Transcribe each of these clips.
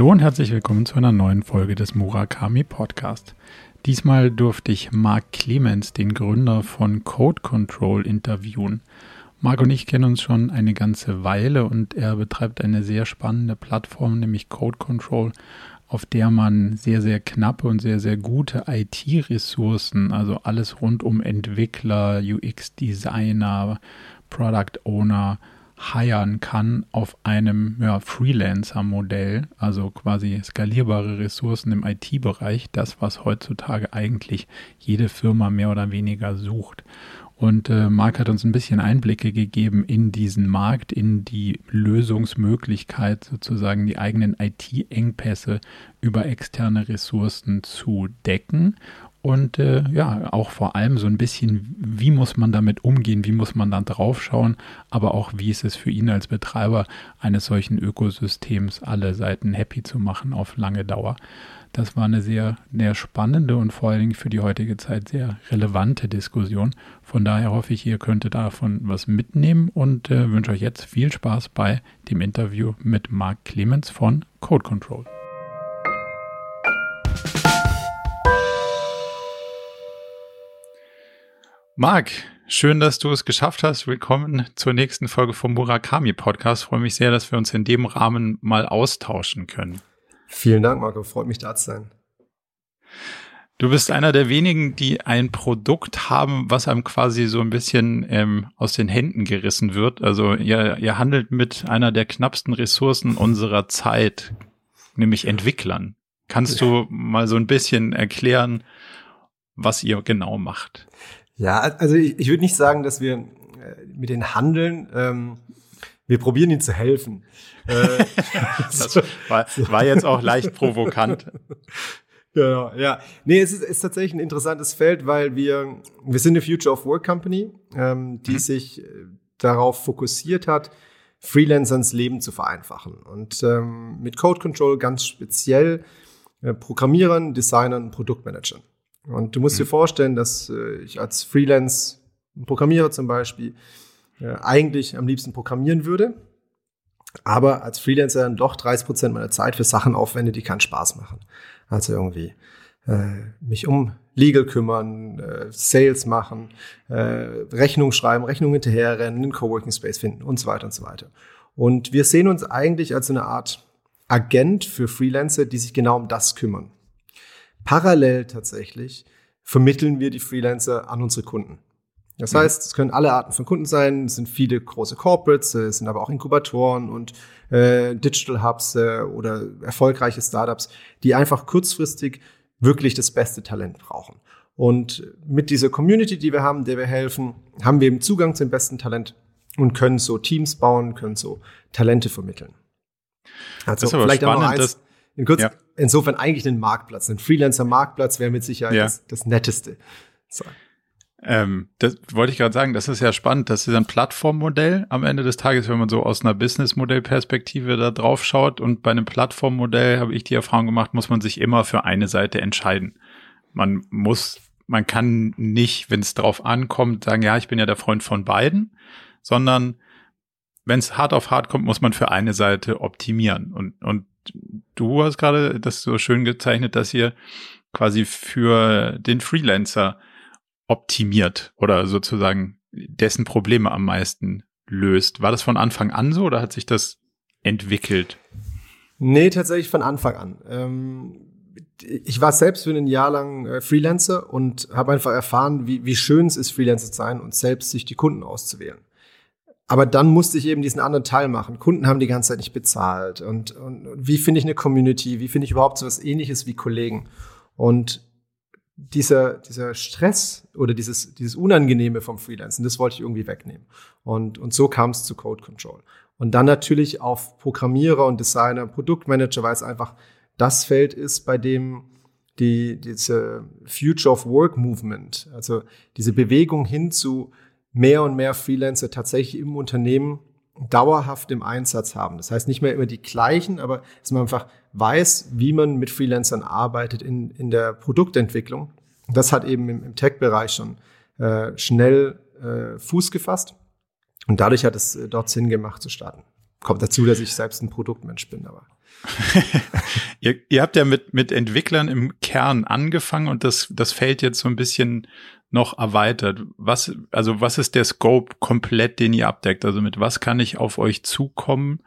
Hallo und herzlich willkommen zu einer neuen Folge des Murakami Podcast. Diesmal durfte ich Mark Clemens, den Gründer von Code Control, interviewen. Marc und ich kennen uns schon eine ganze Weile und er betreibt eine sehr spannende Plattform, nämlich Code Control, auf der man sehr, sehr knappe und sehr, sehr gute IT-Ressourcen, also alles rund um Entwickler, UX-Designer, Product Owner, hiren kann auf einem ja, Freelancer-Modell, also quasi skalierbare Ressourcen im IT-Bereich, das, was heutzutage eigentlich jede Firma mehr oder weniger sucht. Und äh, Marc hat uns ein bisschen Einblicke gegeben in diesen Markt, in die Lösungsmöglichkeit, sozusagen die eigenen IT-Engpässe über externe Ressourcen zu decken und äh, ja, auch vor allem so ein bisschen, wie muss man damit umgehen, wie muss man dann draufschauen, aber auch wie ist es für ihn als Betreiber eines solchen Ökosystems, alle Seiten happy zu machen auf lange Dauer. Das war eine sehr, sehr spannende und vor allen Dingen für die heutige Zeit sehr relevante Diskussion. Von daher hoffe ich, ihr könntet davon was mitnehmen und äh, wünsche euch jetzt viel Spaß bei dem Interview mit Marc Clemens von Code Control. Marc, schön, dass du es geschafft hast. Willkommen zur nächsten Folge vom Murakami Podcast. Freue mich sehr, dass wir uns in dem Rahmen mal austauschen können. Vielen Dank, Marco. Freut mich, da zu sein. Du bist einer der wenigen, die ein Produkt haben, was einem quasi so ein bisschen ähm, aus den Händen gerissen wird. Also ihr, ihr handelt mit einer der knappsten Ressourcen unserer Zeit, nämlich Entwicklern. Kannst du mal so ein bisschen erklären, was ihr genau macht? Ja, also ich, ich würde nicht sagen, dass wir äh, mit den Handeln, ähm, wir probieren ihnen zu helfen. Äh, das war, war jetzt auch leicht provokant. Genau, ja. Nee, es ist, ist tatsächlich ein interessantes Feld, weil wir, wir sind eine Future of Work Company, ähm, die mhm. sich äh, darauf fokussiert hat, Freelancers Leben zu vereinfachen. Und ähm, mit Code Control ganz speziell äh, Programmierern, Designern, Produktmanagern. Und du musst mhm. dir vorstellen, dass äh, ich als Freelance Programmierer zum Beispiel äh, eigentlich am liebsten programmieren würde, aber als Freelancer dann doch 30 Prozent meiner Zeit für Sachen aufwende, die keinen Spaß machen. Also irgendwie äh, mich um Legal kümmern, äh, Sales machen, äh, Rechnung schreiben, Rechnung hinterherrennen, einen Coworking Space finden und so weiter und so weiter. Und wir sehen uns eigentlich als eine Art Agent für Freelancer, die sich genau um das kümmern. Parallel tatsächlich vermitteln wir die Freelancer an unsere Kunden. Das mhm. heißt, es können alle Arten von Kunden sein, es sind viele große Corporates, es sind aber auch Inkubatoren und äh, Digital Hubs äh, oder erfolgreiche Startups, die einfach kurzfristig wirklich das beste Talent brauchen. Und mit dieser Community, die wir haben, der wir helfen, haben wir eben Zugang zum besten Talent und können so Teams bauen, können so Talente vermitteln. Also vielleicht spannend, auch noch eins, in kurz, ja. insofern eigentlich ein Marktplatz. Ein Freelancer-Marktplatz wäre mit Sicherheit ja. das, das Netteste. So. Ähm, das wollte ich gerade sagen, das ist ja spannend. Das ist ein Plattformmodell am Ende des Tages, wenn man so aus einer Business-Modell-Perspektive da drauf schaut. Und bei einem Plattformmodell habe ich die Erfahrung gemacht, muss man sich immer für eine Seite entscheiden. Man muss, man kann nicht, wenn es drauf ankommt, sagen, ja, ich bin ja der Freund von beiden, sondern wenn es hart auf hart kommt, muss man für eine Seite optimieren. Und, und du hast gerade das so schön gezeichnet, dass ihr quasi für den Freelancer optimiert oder sozusagen dessen Probleme am meisten löst. War das von Anfang an so oder hat sich das entwickelt? Nee, tatsächlich von Anfang an. Ähm, ich war selbst für ein Jahr lang äh, Freelancer und habe einfach erfahren, wie, wie schön es ist, Freelancer zu sein und selbst sich die Kunden auszuwählen. Aber dann musste ich eben diesen anderen Teil machen. Kunden haben die ganze Zeit nicht bezahlt. Und, und, wie finde ich eine Community? Wie finde ich überhaupt so was ähnliches wie Kollegen? Und dieser, dieser Stress oder dieses, dieses Unangenehme vom Freelancen, das wollte ich irgendwie wegnehmen. Und, und so kam es zu Code Control. Und dann natürlich auf Programmierer und Designer, Produktmanager, weil es einfach das Feld ist, bei dem die, diese Future of Work Movement, also diese Bewegung hin zu mehr und mehr Freelancer tatsächlich im Unternehmen dauerhaft im Einsatz haben. Das heißt nicht mehr immer die gleichen, aber dass man einfach weiß, wie man mit Freelancern arbeitet in, in der Produktentwicklung. Das hat eben im, im Tech-Bereich schon äh, schnell äh, Fuß gefasst. Und dadurch hat es äh, dort Sinn gemacht zu starten. Kommt dazu, dass ich selbst ein Produktmensch bin, aber ihr, ihr habt ja mit, mit Entwicklern im Kern angefangen und das, das fällt jetzt so ein bisschen noch erweitert. Was, also was ist der Scope komplett, den ihr abdeckt? Also mit was kann ich auf euch zukommen?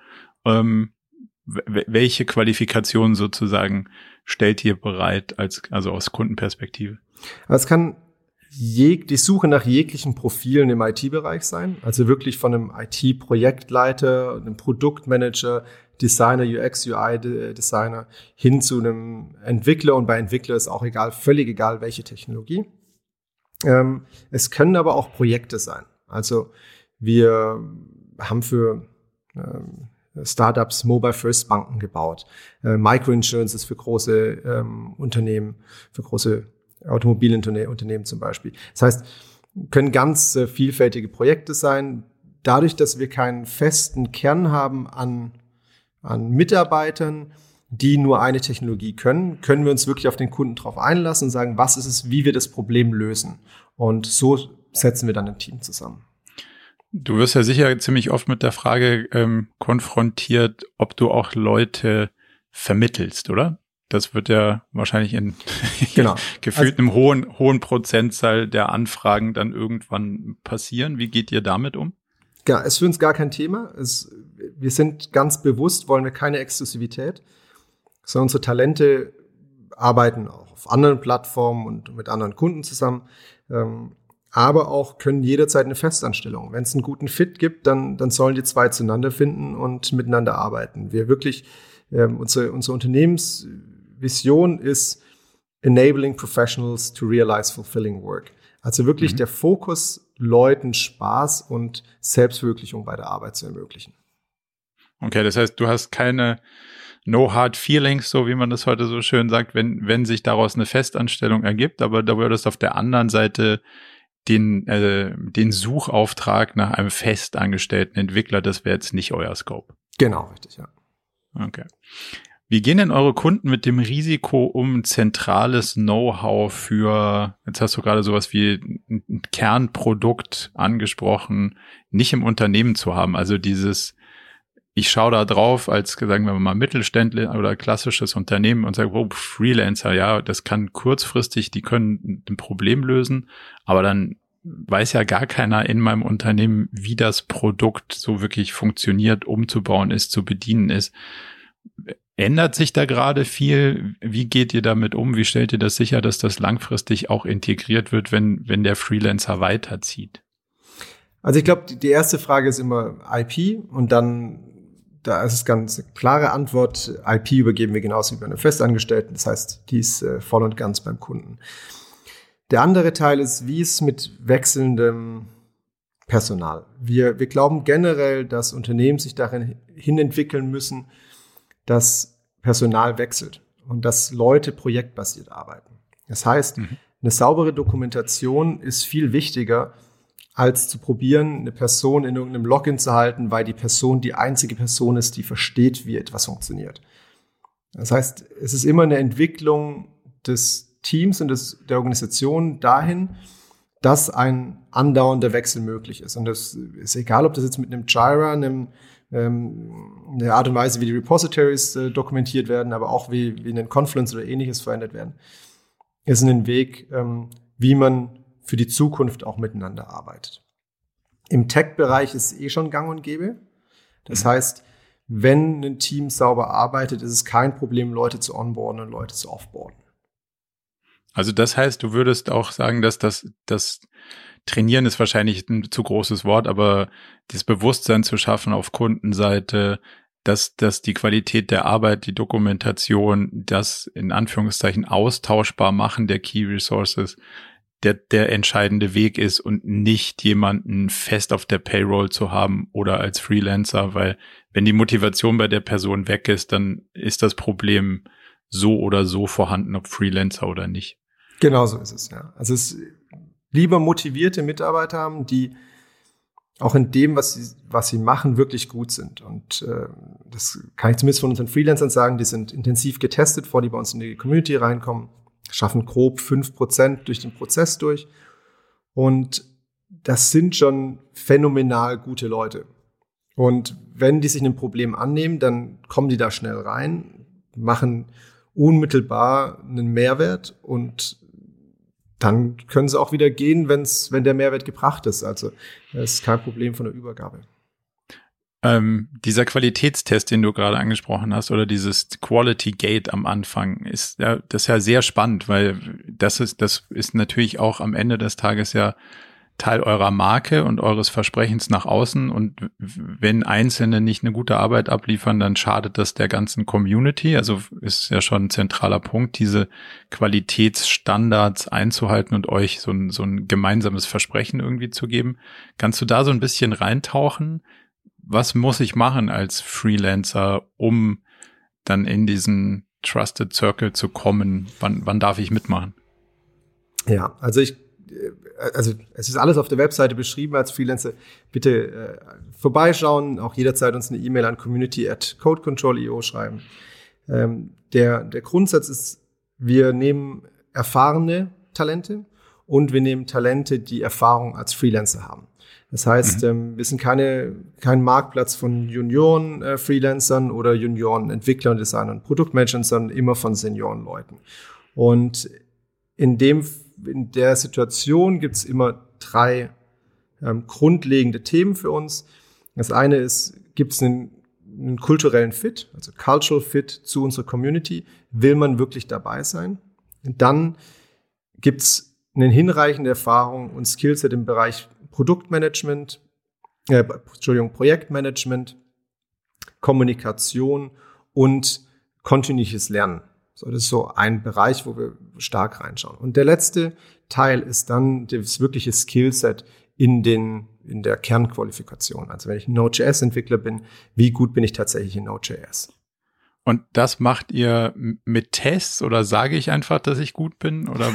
Ähm, welche Qualifikationen sozusagen stellt ihr bereit als, also aus Kundenperspektive? Es kann jeg die Suche nach jeglichen Profilen im IT-Bereich sein, also wirklich von einem IT-Projektleiter, einem Produktmanager, Designer, UX, UI-Designer hin zu einem Entwickler und bei Entwickler ist auch egal, völlig egal, welche Technologie. Ähm, es können aber auch Projekte sein. Also wir haben für ähm, Startups Mobile First Banken gebaut. Äh, Microinsurance ist für große ähm, Unternehmen, für große Automobilunternehmen zum Beispiel. Das heißt, können ganz äh, vielfältige Projekte sein. Dadurch, dass wir keinen festen Kern haben an, an Mitarbeitern, die nur eine Technologie können, können wir uns wirklich auf den Kunden drauf einlassen und sagen, was ist es, wie wir das Problem lösen. Und so setzen wir dann ein Team zusammen. Du wirst ja sicher ziemlich oft mit der Frage ähm, konfrontiert, ob du auch Leute vermittelst, oder? Das wird ja wahrscheinlich in genau. gefühlt also, einem hohen, hohen Prozentzahl der Anfragen dann irgendwann passieren. Wie geht ihr damit um? Ja, es ist für uns gar kein Thema. Es, wir sind ganz bewusst, wollen wir keine Exklusivität, sondern unsere Talente arbeiten auch auf anderen Plattformen und mit anderen Kunden zusammen. Ähm, aber auch können jederzeit eine Festanstellung. Wenn es einen guten Fit gibt, dann, dann sollen die zwei zueinander finden und miteinander arbeiten. Wir wirklich, ähm, unsere, unsere Unternehmensvision ist enabling professionals to realize fulfilling work. Also wirklich mhm. der Fokus, Leuten Spaß und Selbstverwirklichung bei der Arbeit zu ermöglichen. Okay, das heißt, du hast keine no hard feelings, so wie man das heute so schön sagt, wenn, wenn sich daraus eine Festanstellung ergibt, aber da würdest auf der anderen Seite den, äh, den Suchauftrag nach einem festangestellten Entwickler, das wäre jetzt nicht euer Scope. Genau, richtig, ja. Okay. Wie gehen denn eure Kunden mit dem Risiko um, zentrales Know-how für, jetzt hast du gerade sowas wie ein Kernprodukt angesprochen, nicht im Unternehmen zu haben? Also dieses, ich schaue da drauf als, sagen wir mal, Mittelständler oder klassisches Unternehmen und sage, oh, Freelancer, ja, das kann kurzfristig, die können ein Problem lösen, aber dann weiß ja gar keiner in meinem Unternehmen, wie das Produkt so wirklich funktioniert, umzubauen ist, zu bedienen ist. Ändert sich da gerade viel? Wie geht ihr damit um? Wie stellt ihr das sicher, dass das langfristig auch integriert wird, wenn, wenn der Freelancer weiterzieht? Also ich glaube, die erste Frage ist immer IP und dann da ist es ganz klare Antwort. IP übergeben wir genauso wie bei einem Festangestellten. Das heißt, die ist äh, voll und ganz beim Kunden. Der andere Teil ist, wie es mit wechselndem Personal. Wir, wir glauben generell, dass Unternehmen sich darin hin entwickeln müssen, dass Personal wechselt und dass Leute projektbasiert arbeiten. Das heißt, mhm. eine saubere Dokumentation ist viel wichtiger, als zu probieren, eine Person in irgendeinem Login zu halten, weil die Person die einzige Person ist, die versteht, wie etwas funktioniert. Das heißt, es ist immer eine Entwicklung des Teams und des, der Organisation dahin, dass ein andauernder Wechsel möglich ist. Und das ist egal, ob das jetzt mit einem Jira, einem, ähm, eine Art und Weise, wie die Repositories äh, dokumentiert werden, aber auch wie, wie in den Confluence oder ähnliches verändert werden, ist ein Weg, ähm, wie man für die Zukunft auch miteinander arbeitet. Im Tech-Bereich ist es eh schon gang und gäbe. Das mhm. heißt, wenn ein Team sauber arbeitet, ist es kein Problem, Leute zu onboarden und Leute zu offboarden. Also das heißt, du würdest auch sagen, dass das, das Trainieren ist wahrscheinlich ein zu großes Wort, aber das Bewusstsein zu schaffen auf Kundenseite, dass, dass die Qualität der Arbeit, die Dokumentation, das in Anführungszeichen austauschbar machen der Key Resources, der, der entscheidende Weg ist und nicht jemanden fest auf der Payroll zu haben oder als Freelancer, weil wenn die Motivation bei der Person weg ist, dann ist das Problem so oder so vorhanden, ob Freelancer oder nicht. Genau so ist es, ja. Also es lieber motivierte Mitarbeiter haben, die auch in dem, was sie, was sie machen, wirklich gut sind. Und äh, das kann ich zumindest von unseren Freelancern sagen, die sind intensiv getestet, vor die bei uns in die Community reinkommen schaffen grob fünf Prozent durch den Prozess durch. Und das sind schon phänomenal gute Leute. Und wenn die sich einem Problem annehmen, dann kommen die da schnell rein, machen unmittelbar einen Mehrwert und dann können sie auch wieder gehen, wenn's, wenn der Mehrwert gebracht ist. Also das ist kein Problem von der Übergabe. Ähm, dieser Qualitätstest, den du gerade angesprochen hast, oder dieses Quality Gate am Anfang, ist ja, das ist ja sehr spannend, weil das ist, das ist natürlich auch am Ende des Tages ja Teil eurer Marke und eures Versprechens nach außen. Und wenn Einzelne nicht eine gute Arbeit abliefern, dann schadet das der ganzen Community. Also ist ja schon ein zentraler Punkt, diese Qualitätsstandards einzuhalten und euch so ein, so ein gemeinsames Versprechen irgendwie zu geben. Kannst du da so ein bisschen reintauchen? Was muss ich machen als Freelancer, um dann in diesen Trusted Circle zu kommen? Wann, wann darf ich mitmachen? Ja, also ich, äh, also es ist alles auf der Webseite beschrieben als Freelancer. Bitte äh, vorbeischauen, auch jederzeit uns eine E-Mail an community at codecontrol.io schreiben. Ähm, der, der Grundsatz ist, wir nehmen erfahrene Talente und wir nehmen Talente, die Erfahrung als Freelancer haben. Das heißt, mhm. ähm, wir sind keine, kein Marktplatz von Junioren-Freelancern äh, oder Junioren-Entwicklern, Designern, Produktmanagern, sondern immer von Seniorenleuten. Und in dem, in der Situation gibt's immer drei ähm, grundlegende Themen für uns. Das eine ist, gibt's einen, einen kulturellen Fit, also Cultural Fit zu unserer Community? Will man wirklich dabei sein? Und dann gibt's eine hinreichende Erfahrung und Skillset im Bereich Produktmanagement, äh, Entschuldigung, Projektmanagement, Kommunikation und kontinuierliches Lernen. So, das ist so ein Bereich, wo wir stark reinschauen. Und der letzte Teil ist dann das wirkliche Skillset in den, in der Kernqualifikation. Also wenn ich ein Node.js-Entwickler bin, wie gut bin ich tatsächlich in Node.js? Und das macht ihr mit Tests oder sage ich einfach, dass ich gut bin? Oder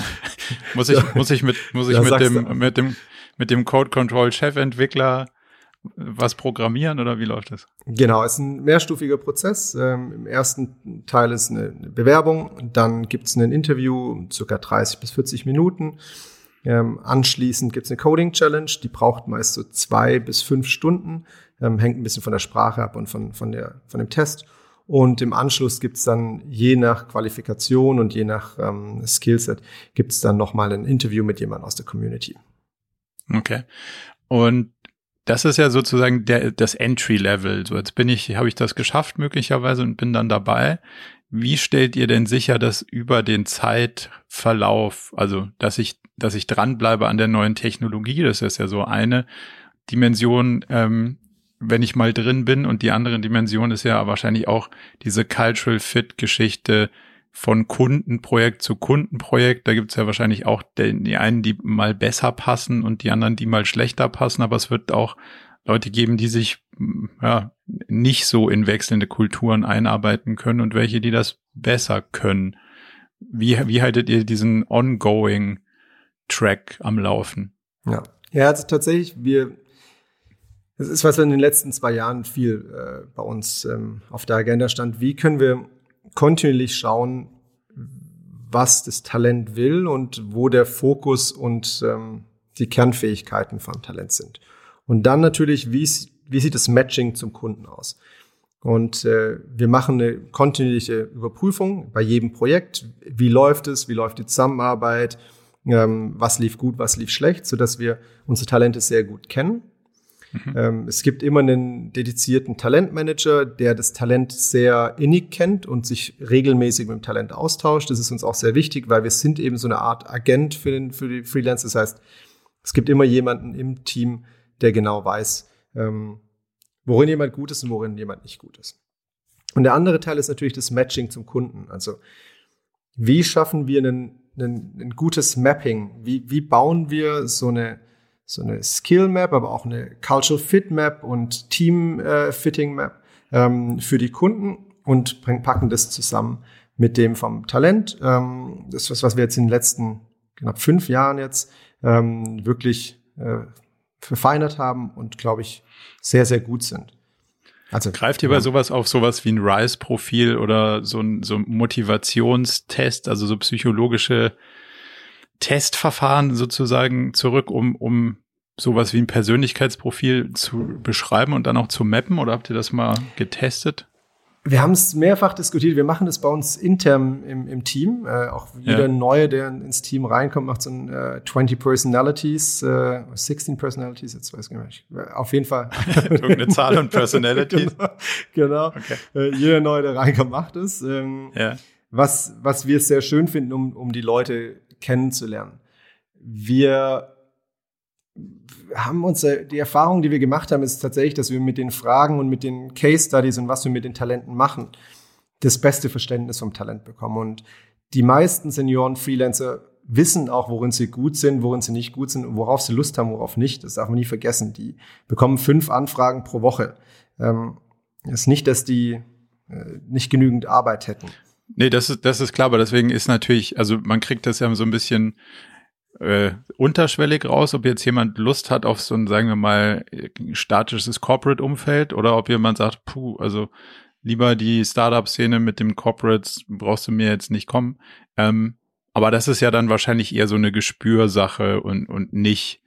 muss ich, muss ich mit, muss ich mit dem, mit dem mit dem Code Control Chefentwickler was programmieren oder wie läuft das? Genau, es ist ein mehrstufiger Prozess. Ähm, Im ersten Teil ist eine Bewerbung, dann gibt es ein Interview, circa 30 bis 40 Minuten. Ähm, anschließend gibt es eine Coding Challenge, die braucht meist so zwei bis fünf Stunden, ähm, hängt ein bisschen von der Sprache ab und von, von, der, von dem Test. Und im Anschluss gibt es dann je nach Qualifikation und je nach ähm, Skillset gibt es dann nochmal ein Interview mit jemandem aus der Community. Okay. Und das ist ja sozusagen der, das Entry-Level. So, jetzt bin ich, habe ich das geschafft möglicherweise und bin dann dabei. Wie stellt ihr denn sicher, dass über den Zeitverlauf, also dass ich, dass ich dranbleibe an der neuen Technologie, das ist ja so eine Dimension, ähm, wenn ich mal drin bin und die andere Dimension ist ja wahrscheinlich auch diese Cultural Fit Geschichte, von Kundenprojekt zu Kundenprojekt. Da gibt es ja wahrscheinlich auch die einen, die mal besser passen und die anderen, die mal schlechter passen. Aber es wird auch Leute geben, die sich ja, nicht so in wechselnde Kulturen einarbeiten können und welche, die das besser können. Wie, wie haltet ihr diesen ongoing Track am Laufen? Ja, ja also tatsächlich, wir, das ist, was in den letzten zwei Jahren viel äh, bei uns ähm, auf der Agenda stand. Wie können wir kontinuierlich schauen, was das Talent will und wo der Fokus und ähm, die Kernfähigkeiten vom Talent sind. Und dann natürlich, wie, wie sieht das Matching zum Kunden aus? Und äh, wir machen eine kontinuierliche Überprüfung bei jedem Projekt. Wie läuft es? Wie läuft die Zusammenarbeit? Ähm, was lief gut? Was lief schlecht? Sodass wir unsere Talente sehr gut kennen Mhm. Ähm, es gibt immer einen dedizierten Talentmanager, der das Talent sehr innig kennt und sich regelmäßig mit dem Talent austauscht. Das ist uns auch sehr wichtig, weil wir sind eben so eine Art Agent für, den, für die Freelancer. Das heißt, es gibt immer jemanden im Team, der genau weiß, ähm, worin jemand gut ist und worin jemand nicht gut ist. Und der andere Teil ist natürlich das Matching zum Kunden. Also wie schaffen wir ein, ein, ein gutes Mapping? Wie, wie bauen wir so eine so eine Skill Map, aber auch eine Cultural Fit Map und Team äh, Fitting Map ähm, für die Kunden und packen das zusammen mit dem vom Talent. Ähm, das ist was, was wir jetzt in den letzten knapp fünf Jahren jetzt ähm, wirklich äh, verfeinert haben und glaube ich sehr, sehr gut sind. Also, Greift ihr ja. bei sowas auf sowas wie ein RISE-Profil oder so ein, so ein Motivationstest, also so psychologische Testverfahren sozusagen zurück, um, um sowas wie ein Persönlichkeitsprofil zu beschreiben und dann auch zu mappen oder habt ihr das mal getestet? Wir haben es mehrfach diskutiert. Wir machen das bei uns intern im, im Team. Äh, auch jeder ja. Neue, der ins Team reinkommt, macht so ein äh, 20 Personalities, äh, 16 Personalities, jetzt weiß ich nicht. Auf jeden Fall. Irgendeine Zahl und Personalities. genau. genau. Okay. Äh, jeder Neue, der reinkommt, macht es. Ähm, ja. was, was wir sehr schön finden, um, um die Leute kennenzulernen. Wir haben uns äh, die Erfahrung, die wir gemacht haben, ist tatsächlich, dass wir mit den Fragen und mit den Case Studies und was wir mit den Talenten machen, das beste Verständnis vom Talent bekommen. Und die meisten Senioren, Freelancer wissen auch, worin sie gut sind, worin sie nicht gut sind, worauf sie Lust haben, worauf nicht. Das darf man nie vergessen. Die bekommen fünf Anfragen pro Woche. Ähm, ist nicht, dass die äh, nicht genügend Arbeit hätten. Nee, das ist, das ist klar, aber deswegen ist natürlich, also man kriegt das ja so ein bisschen äh, unterschwellig raus, ob jetzt jemand Lust hat auf so ein, sagen wir mal, statisches Corporate-Umfeld oder ob jemand sagt, puh, also lieber die Startup-Szene mit dem Corporates brauchst du mir jetzt nicht kommen. Ähm, aber das ist ja dann wahrscheinlich eher so eine Gespürsache und, und nicht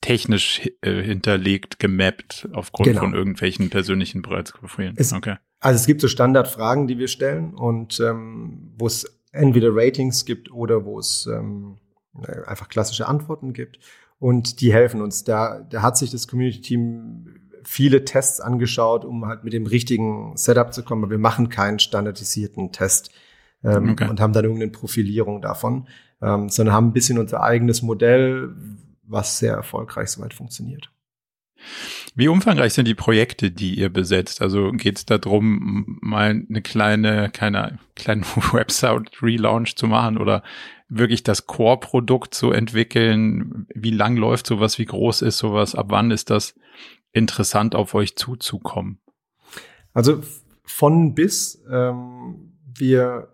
technisch äh, hinterlegt, gemappt aufgrund genau. von irgendwelchen persönlichen Bereitsprofilen. Okay. Also es gibt so Standardfragen, die wir stellen und ähm, wo es entweder Ratings gibt oder wo es ähm, äh, einfach klassische Antworten gibt. Und die helfen uns. Da, da hat sich das Community-Team viele Tests angeschaut, um halt mit dem richtigen Setup zu kommen. Aber wir machen keinen standardisierten Test ähm, okay. und haben dann irgendeine Profilierung davon, ähm, sondern haben ein bisschen unser eigenes Modell, was sehr erfolgreich soweit funktioniert. Wie umfangreich sind die Projekte, die ihr besetzt? Also geht es darum, mal eine kleine, keine kleine Website-Relaunch zu machen oder wirklich das Core-Produkt zu entwickeln? Wie lang läuft sowas? Wie groß ist sowas? Ab wann ist das interessant, auf euch zuzukommen? Also von bis. Ähm, wir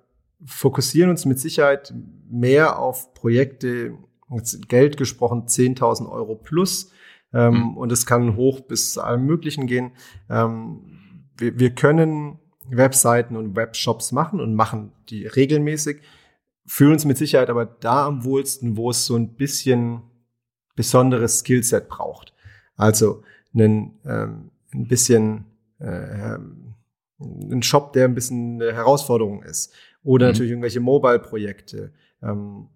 fokussieren uns mit Sicherheit mehr auf Projekte, jetzt Geld gesprochen, 10.000 Euro plus. Ähm, mhm. Und es kann hoch bis zu allem Möglichen gehen. Ähm, wir, wir können Webseiten und Webshops machen und machen die regelmäßig fühlen uns mit Sicherheit aber da am wohlsten, wo es so ein bisschen besonderes Skillset braucht. Also einen, ähm, ein bisschen äh, ähm, ein Shop, der ein bisschen eine Herausforderung ist. Oder mhm. natürlich irgendwelche Mobile-Projekte, ähm,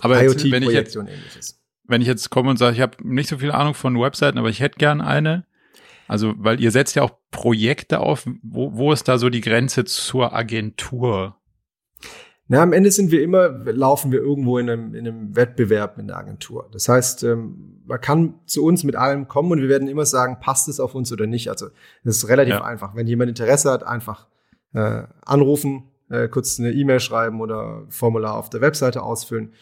aber IoT-Projekte und ähnliches. Wenn ich jetzt komme und sage, ich habe nicht so viel Ahnung von Webseiten, aber ich hätte gern eine. Also, weil ihr setzt ja auch Projekte auf, wo, wo ist da so die Grenze zur Agentur? Na, am Ende sind wir immer, laufen wir irgendwo in einem, in einem Wettbewerb mit der Agentur. Das heißt, ähm, man kann zu uns mit allem kommen und wir werden immer sagen, passt es auf uns oder nicht. Also das ist relativ ja. einfach. Wenn jemand Interesse hat, einfach äh, anrufen, äh, kurz eine E-Mail schreiben oder Formular auf der Webseite ausfüllen.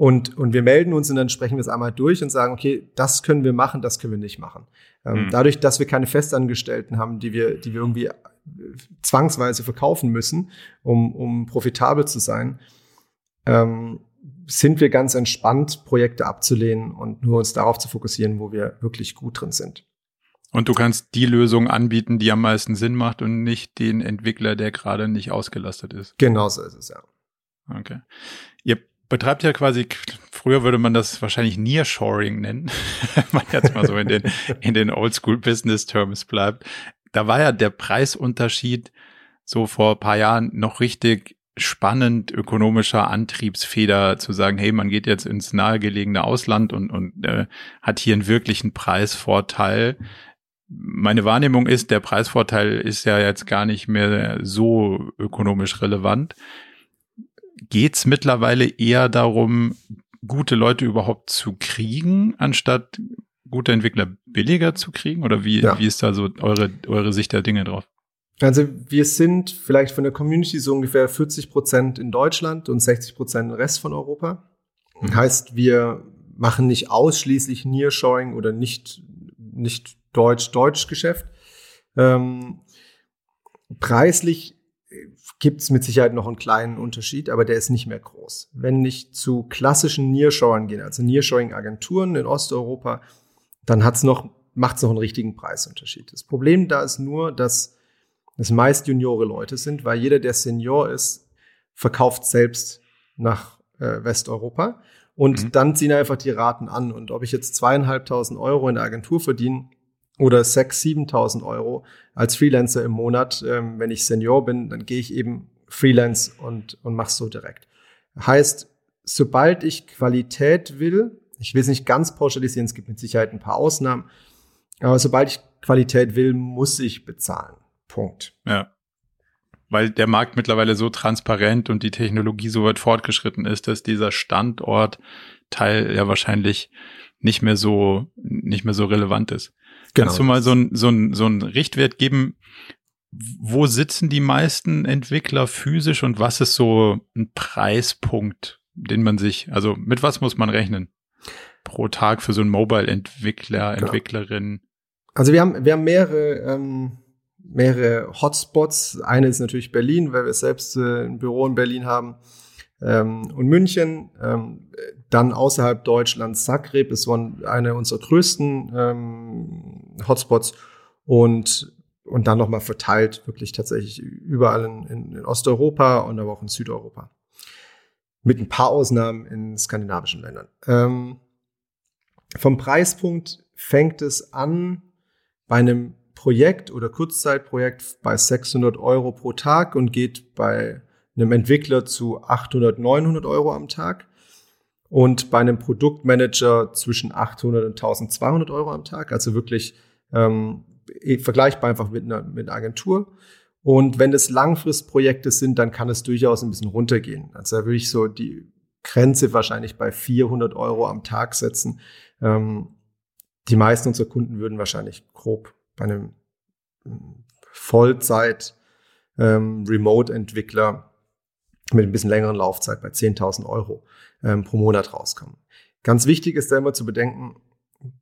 Und, und wir melden uns und dann sprechen wir es einmal durch und sagen, okay, das können wir machen, das können wir nicht machen. Ähm, mhm. Dadurch, dass wir keine Festangestellten haben, die wir, die wir irgendwie zwangsweise verkaufen müssen, um, um profitabel zu sein, ähm, sind wir ganz entspannt, Projekte abzulehnen und nur uns darauf zu fokussieren, wo wir wirklich gut drin sind. Und du kannst die Lösung anbieten, die am meisten Sinn macht und nicht den Entwickler, der gerade nicht ausgelastet ist. Genau so ist es, ja. Okay. Ihr betreibt ja quasi, früher würde man das wahrscheinlich Nearshoring nennen, wenn man jetzt mal so in den, in den Oldschool-Business-Terms bleibt da war ja der Preisunterschied so vor paar Jahren noch richtig spannend ökonomischer Antriebsfeder zu sagen, hey, man geht jetzt ins nahegelegene Ausland und, und äh, hat hier einen wirklichen Preisvorteil. Meine Wahrnehmung ist, der Preisvorteil ist ja jetzt gar nicht mehr so ökonomisch relevant. Geht's mittlerweile eher darum, gute Leute überhaupt zu kriegen, anstatt gute Entwickler billiger zu kriegen? Oder wie, ja. wie ist da so eure, eure Sicht der Dinge drauf? Also wir sind vielleicht von der Community so ungefähr 40 Prozent in Deutschland und 60 Prozent im Rest von Europa. Mhm. Heißt, wir machen nicht ausschließlich Nearshoring oder nicht, nicht Deutsch-Deutsch-Geschäft. Ähm, preislich gibt es mit Sicherheit noch einen kleinen Unterschied, aber der ist nicht mehr groß. Wenn ich zu klassischen Nearshoring gehe, also Nearshoring-Agenturen in Osteuropa, dann hat's noch, macht's noch einen richtigen Preisunterschied. Das Problem da ist nur, dass es meist Juniore Leute sind, weil jeder, der Senior ist, verkauft selbst nach äh, Westeuropa. und mhm. dann ziehen einfach die Raten an. Und ob ich jetzt zweieinhalbtausend Euro in der Agentur verdiene oder sechs, siebentausend Euro als Freelancer im Monat, ähm, wenn ich Senior bin, dann gehe ich eben Freelance und, und mache so direkt. Heißt, sobald ich Qualität will, ich will es nicht ganz pauschalisieren, es gibt mit Sicherheit ein paar Ausnahmen, aber sobald ich Qualität will, muss ich bezahlen. Punkt. Ja. Weil der Markt mittlerweile so transparent und die Technologie so weit fortgeschritten ist, dass dieser Standortteil ja wahrscheinlich nicht mehr so, nicht mehr so relevant ist. Genau. Kannst du mal so ein, so ein, so ein Richtwert geben? Wo sitzen die meisten Entwickler physisch und was ist so ein Preispunkt, den man sich, also mit was muss man rechnen? Pro Tag für so einen Mobile-Entwickler, genau. Entwicklerin? Also wir haben, wir haben mehrere, ähm, mehrere Hotspots. Eine ist natürlich Berlin, weil wir selbst äh, ein Büro in Berlin haben. Ähm, und München. Ähm, dann außerhalb Deutschlands Zagreb ist one, eine unserer größten ähm, Hotspots. Und, und dann nochmal verteilt, wirklich tatsächlich überall in, in, Osteuropa und aber auch in Südeuropa. Mit ein paar Ausnahmen in skandinavischen Ländern. Ähm, vom Preispunkt fängt es an bei einem Projekt oder Kurzzeitprojekt bei 600 Euro pro Tag und geht bei einem Entwickler zu 800, 900 Euro am Tag und bei einem Produktmanager zwischen 800 und 1200 Euro am Tag. Also wirklich ähm, vergleichbar einfach mit einer, mit einer Agentur. Und wenn es Langfristprojekte sind, dann kann es durchaus ein bisschen runtergehen. Also da würde ich so die Grenze wahrscheinlich bei 400 Euro am Tag setzen. Ähm, die meisten unserer Kunden würden wahrscheinlich grob bei einem hm, Vollzeit ähm, mit ein bisschen längeren Laufzeit bei 10.000 Euro ähm, pro Monat rauskommen. Ganz wichtig ist da immer zu bedenken,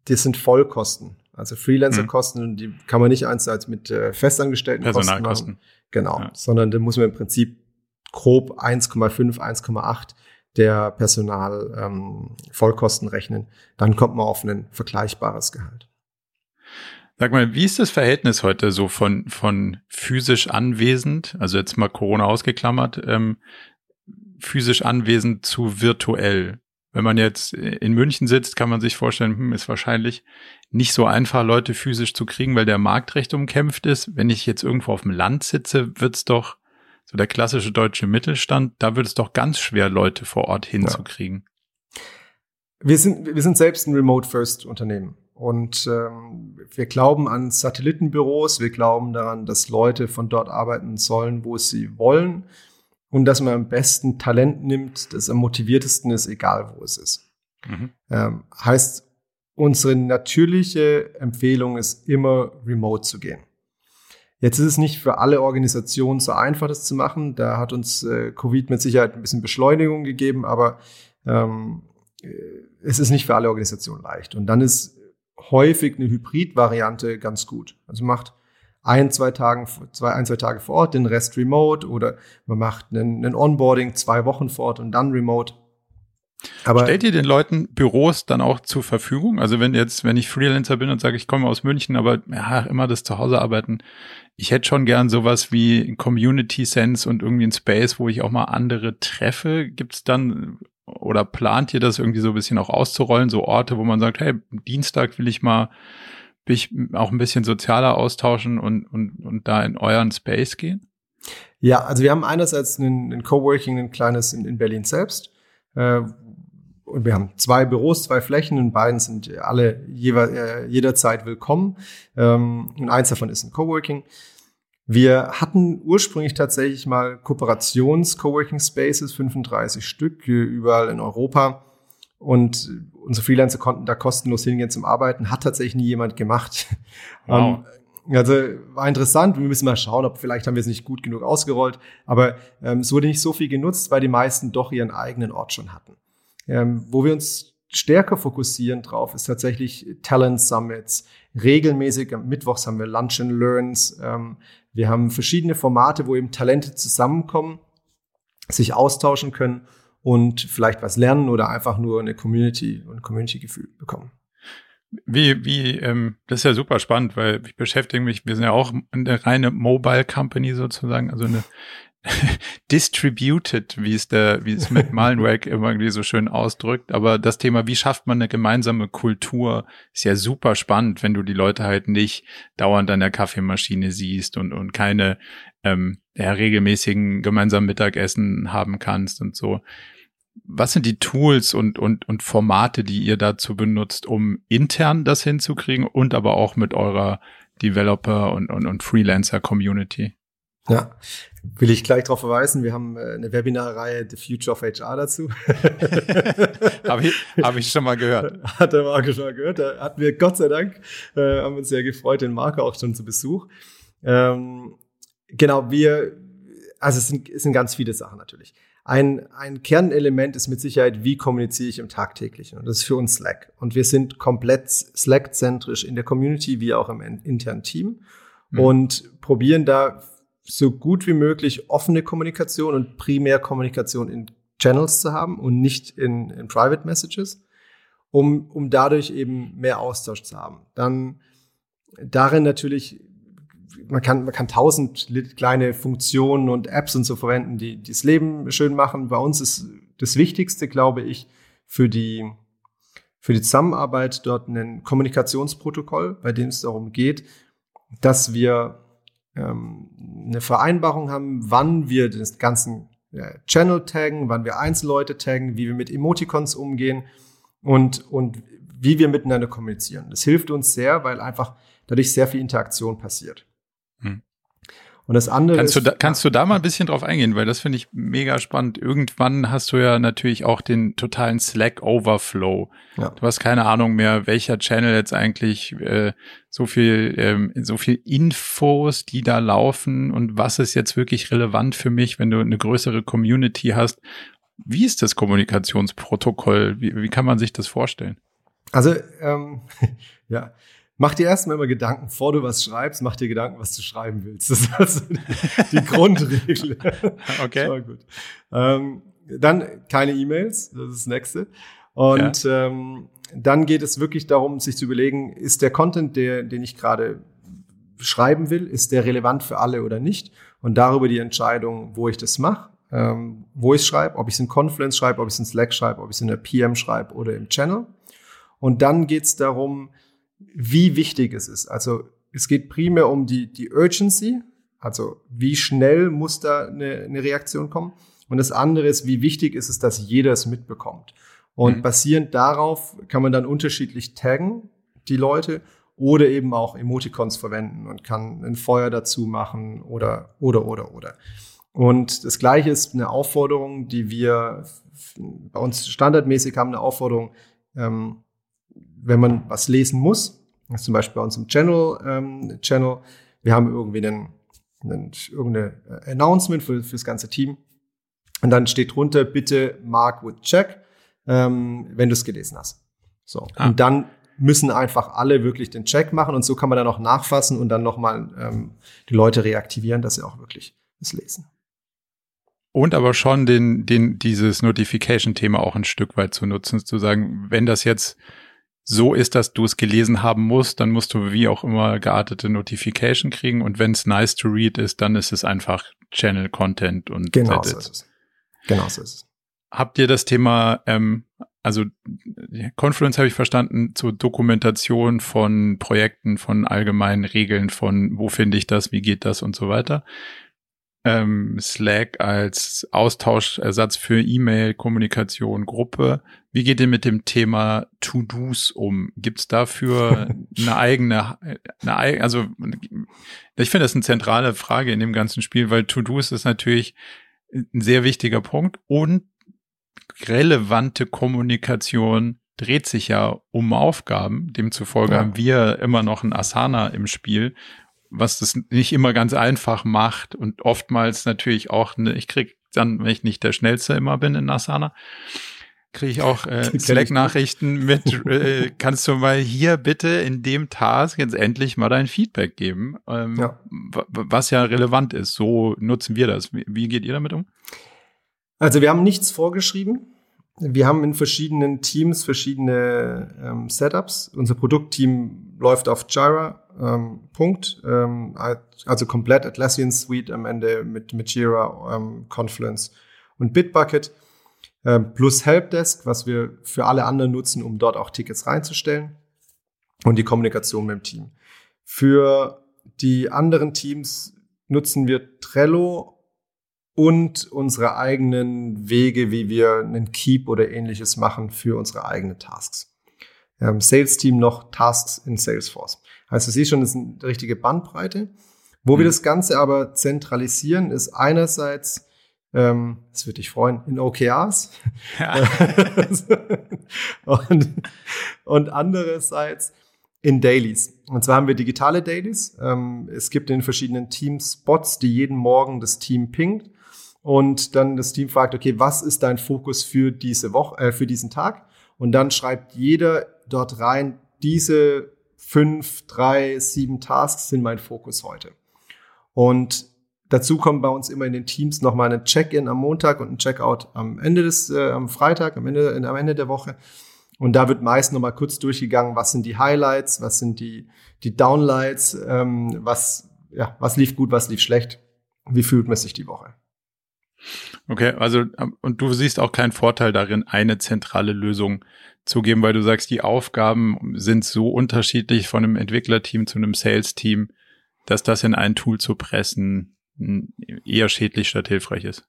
das sind Vollkosten. Also Freelancer-Kosten, mhm. die kann man nicht eins als mit äh, festangestellten Personalkosten. Kosten machen. Genau, ja. sondern da muss man im Prinzip grob 1,5, 1,8 der Personal ähm, rechnen. Dann kommt man auf ein vergleichbares Gehalt. Sag mal, wie ist das Verhältnis heute so von, von physisch anwesend, also jetzt mal Corona ausgeklammert, ähm, physisch anwesend zu virtuell? Wenn man jetzt in München sitzt, kann man sich vorstellen, hm, ist wahrscheinlich nicht so einfach, Leute physisch zu kriegen, weil der Markt recht umkämpft ist. Wenn ich jetzt irgendwo auf dem Land sitze, wird's doch, so der klassische deutsche Mittelstand, da wird es doch ganz schwer, Leute vor Ort hinzukriegen. Ja. Wir sind, wir sind selbst ein Remote-First-Unternehmen. Und ähm, wir glauben an Satellitenbüros, wir glauben daran, dass Leute von dort arbeiten sollen, wo sie wollen und dass man am besten Talent nimmt, das am motiviertesten ist, egal wo es ist. Mhm. Ähm, heißt, unsere natürliche Empfehlung ist immer, remote zu gehen. Jetzt ist es nicht für alle Organisationen so einfach, das zu machen. Da hat uns äh, Covid mit Sicherheit ein bisschen Beschleunigung gegeben, aber ähm, äh, es ist nicht für alle Organisationen leicht. Und dann ist häufig eine Hybrid-Variante ganz gut. Also macht ein, zwei Tagen, zwei, ein, zwei Tage vor Ort, den Rest remote oder man macht einen, einen Onboarding zwei Wochen vor Ort und dann remote. Aber Stellt ihr den Leuten Büros dann auch zur Verfügung? Also wenn jetzt, wenn ich Freelancer bin und sage, ich komme aus München, aber ja, immer das Zuhause arbeiten, ich hätte schon gern sowas wie Community Sense und irgendwie ein Space, wo ich auch mal andere treffe. Gibt es dann oder plant ihr das irgendwie so ein bisschen auch auszurollen, so Orte, wo man sagt, hey, Dienstag will ich mal mich auch ein bisschen sozialer austauschen und, und, und da in euren Space gehen? Ja, also wir haben einerseits ein, ein Coworking, ein kleines in, in Berlin selbst. Äh, und wir haben zwei Büros, zwei Flächen und beiden sind alle jeweils, äh, jederzeit willkommen. Ähm, und eins davon ist ein Coworking. Wir hatten ursprünglich tatsächlich mal Kooperations-Coworking Spaces, 35 Stück, überall in Europa. Und unsere Freelancer konnten da kostenlos hingehen zum Arbeiten. Hat tatsächlich nie jemand gemacht. Wow. Ähm, also war interessant. Wir müssen mal schauen, ob vielleicht haben wir es nicht gut genug ausgerollt. Aber ähm, es wurde nicht so viel genutzt, weil die meisten doch ihren eigenen Ort schon hatten. Ähm, wo wir uns stärker fokussieren drauf, ist tatsächlich Talent Summits. Regelmäßig, am Mittwochs haben wir Lunch and Learns. Ähm, wir haben verschiedene Formate, wo eben Talente zusammenkommen, sich austauschen können und vielleicht was lernen oder einfach nur eine Community und Community-Gefühl bekommen. Wie, wie, ähm, das ist ja super spannend, weil ich beschäftige mich, wir sind ja auch eine reine Mobile Company sozusagen, also eine distributed, wie es der, wie es mit Malenweg irgendwie so schön ausdrückt. Aber das Thema, wie schafft man eine gemeinsame Kultur, ist ja super spannend, wenn du die Leute halt nicht dauernd an der Kaffeemaschine siehst und, und keine ähm, ja, regelmäßigen gemeinsamen Mittagessen haben kannst und so. Was sind die Tools und, und, und Formate, die ihr dazu benutzt, um intern das hinzukriegen und aber auch mit eurer Developer und, und, und Freelancer-Community? Ja, will ich gleich darauf verweisen. Wir haben äh, eine Webinarreihe The Future of HR dazu. Habe ich, hab ich schon mal gehört. Hat der Marco schon mal gehört. Da hatten wir Gott sei Dank, äh, haben uns sehr gefreut, den Marco auch schon zu Besuch. Ähm, genau, wir, also es sind, es sind ganz viele Sachen natürlich. Ein, ein Kernelement ist mit Sicherheit, wie kommuniziere ich im Tagtäglichen. Und das ist für uns Slack. Und wir sind komplett Slack-zentrisch in der Community wie auch im internen Team mhm. und probieren da so gut wie möglich offene Kommunikation und primär Kommunikation in Channels zu haben und nicht in, in Private Messages, um, um dadurch eben mehr Austausch zu haben. Dann darin natürlich, man kann, man kann tausend kleine Funktionen und Apps und so verwenden, die, die das Leben schön machen. Bei uns ist das Wichtigste, glaube ich, für die, für die Zusammenarbeit dort ein Kommunikationsprotokoll, bei dem es darum geht, dass wir ähm, eine Vereinbarung haben, wann wir den ganzen Channel taggen, wann wir Einzelleute taggen, wie wir mit Emoticons umgehen und, und wie wir miteinander kommunizieren. Das hilft uns sehr, weil einfach dadurch sehr viel Interaktion passiert. Hm. Und das andere kannst ist, du da, kannst du da mal ein bisschen drauf eingehen, weil das finde ich mega spannend. Irgendwann hast du ja natürlich auch den totalen Slack Overflow. Ja. Du hast keine Ahnung mehr, welcher Channel jetzt eigentlich äh, so viel ähm, so viel Infos, die da laufen und was ist jetzt wirklich relevant für mich, wenn du eine größere Community hast. Wie ist das Kommunikationsprotokoll? Wie, wie kann man sich das vorstellen? Also ähm, ja, Mach dir erstmal immer Gedanken, bevor du was schreibst, mach dir Gedanken, was du schreiben willst. Das ist also die, Grundregel. Okay. gut. Ähm, dann keine E-Mails, das ist das nächste. Und ja. ähm, dann geht es wirklich darum, sich zu überlegen, ist der Content, der, den ich gerade schreiben will, ist der relevant für alle oder nicht? Und darüber die Entscheidung, wo ich das mache, ähm, wo ich schreibe, ob ich es in Confluence schreibe, ob ich es in Slack schreibe, ob ich es in der PM schreibe oder im Channel. Und dann geht es darum, wie wichtig es ist. Also es geht primär um die, die Urgency, also wie schnell muss da eine, eine Reaktion kommen. Und das andere ist, wie wichtig ist es, dass jeder es mitbekommt. Und mhm. basierend darauf kann man dann unterschiedlich taggen, die Leute, oder eben auch Emoticons verwenden und kann ein Feuer dazu machen oder, oder, oder, oder. Und das Gleiche ist eine Aufforderung, die wir bei uns standardmäßig haben, eine Aufforderung, ähm, wenn man was lesen muss, das ist zum Beispiel bei uns im Channel, ähm, Channel wir haben irgendwie einen, einen irgendeine äh, Announcement für, für das ganze Team und dann steht drunter, bitte mark with check, ähm, wenn du es gelesen hast. So. Ah. Und dann müssen einfach alle wirklich den Check machen und so kann man dann auch nachfassen und dann nochmal ähm, die Leute reaktivieren, dass sie auch wirklich es lesen. Und aber schon den, den, dieses Notification-Thema auch ein Stück weit zu nutzen, zu sagen, wenn das jetzt so ist, dass du es gelesen haben musst, dann musst du wie auch immer geartete Notification kriegen und wenn es nice to read ist, dann ist es einfach Channel Content und genau so ist es. Genau so ist es. Habt ihr das Thema, ähm, also Confluence habe ich verstanden, zur Dokumentation von Projekten, von allgemeinen Regeln, von wo finde ich das, wie geht das und so weiter ähm, Slack als Austauschersatz für E-Mail, Kommunikation, Gruppe. Wie geht ihr mit dem Thema To-Dos um? Gibt es dafür eine eigene, eine eigene, also ich finde das eine zentrale Frage in dem ganzen Spiel, weil To-Dos ist natürlich ein sehr wichtiger Punkt und relevante Kommunikation dreht sich ja um Aufgaben. Demzufolge ja. haben wir immer noch ein Asana im Spiel was das nicht immer ganz einfach macht und oftmals natürlich auch, ne, ich krieg dann, wenn ich nicht der Schnellste immer bin in Asana, kriege ich auch äh, Slack-Nachrichten mit, äh, kannst du mal hier bitte in dem Task jetzt endlich mal dein Feedback geben, ähm, ja. was ja relevant ist. So nutzen wir das. Wie, wie geht ihr damit um? Also wir haben nichts vorgeschrieben. Wir haben in verschiedenen Teams verschiedene ähm, Setups. Unser Produktteam läuft auf Jira ähm, Punkt. Ähm, also komplett Atlassian Suite am Ende mit, mit Jira, ähm, Confluence und Bitbucket. Ähm, plus Helpdesk, was wir für alle anderen nutzen, um dort auch Tickets reinzustellen. Und die Kommunikation mit dem Team. Für die anderen Teams nutzen wir Trello und unsere eigenen Wege, wie wir einen Keep oder ähnliches machen für unsere eigenen Tasks. Ähm, Sales-Team noch Tasks in Salesforce. Heißt, du siehst schon, das ist eine richtige Bandbreite. Wo mhm. wir das Ganze aber zentralisieren, ist einerseits, ähm, das würde dich freuen, in OKRs. Ja. und, und andererseits in Dailies. Und zwar haben wir digitale Dailies. Ähm, es gibt in verschiedenen Teams Bots, die jeden Morgen das Team pingt und dann das Team fragt, okay, was ist dein Fokus für diese Woche, äh, für diesen Tag? Und dann schreibt jeder dort rein, diese fünf, drei, sieben Tasks sind mein Fokus heute. Und dazu kommt bei uns immer in den Teams nochmal ein Check-in am Montag und ein Check-out am Ende des, äh, am Freitag, am Ende, am Ende der Woche. Und da wird meist nochmal kurz durchgegangen, was sind die Highlights, was sind die, die Downlights, ähm, was, ja, was lief gut, was lief schlecht, wie fühlt man sich die Woche. Okay, also und du siehst auch keinen Vorteil darin, eine zentrale Lösung zu geben, weil du sagst, die Aufgaben sind so unterschiedlich von einem Entwicklerteam zu einem Sales-Team, dass das in ein Tool zu pressen eher schädlich statt hilfreich ist.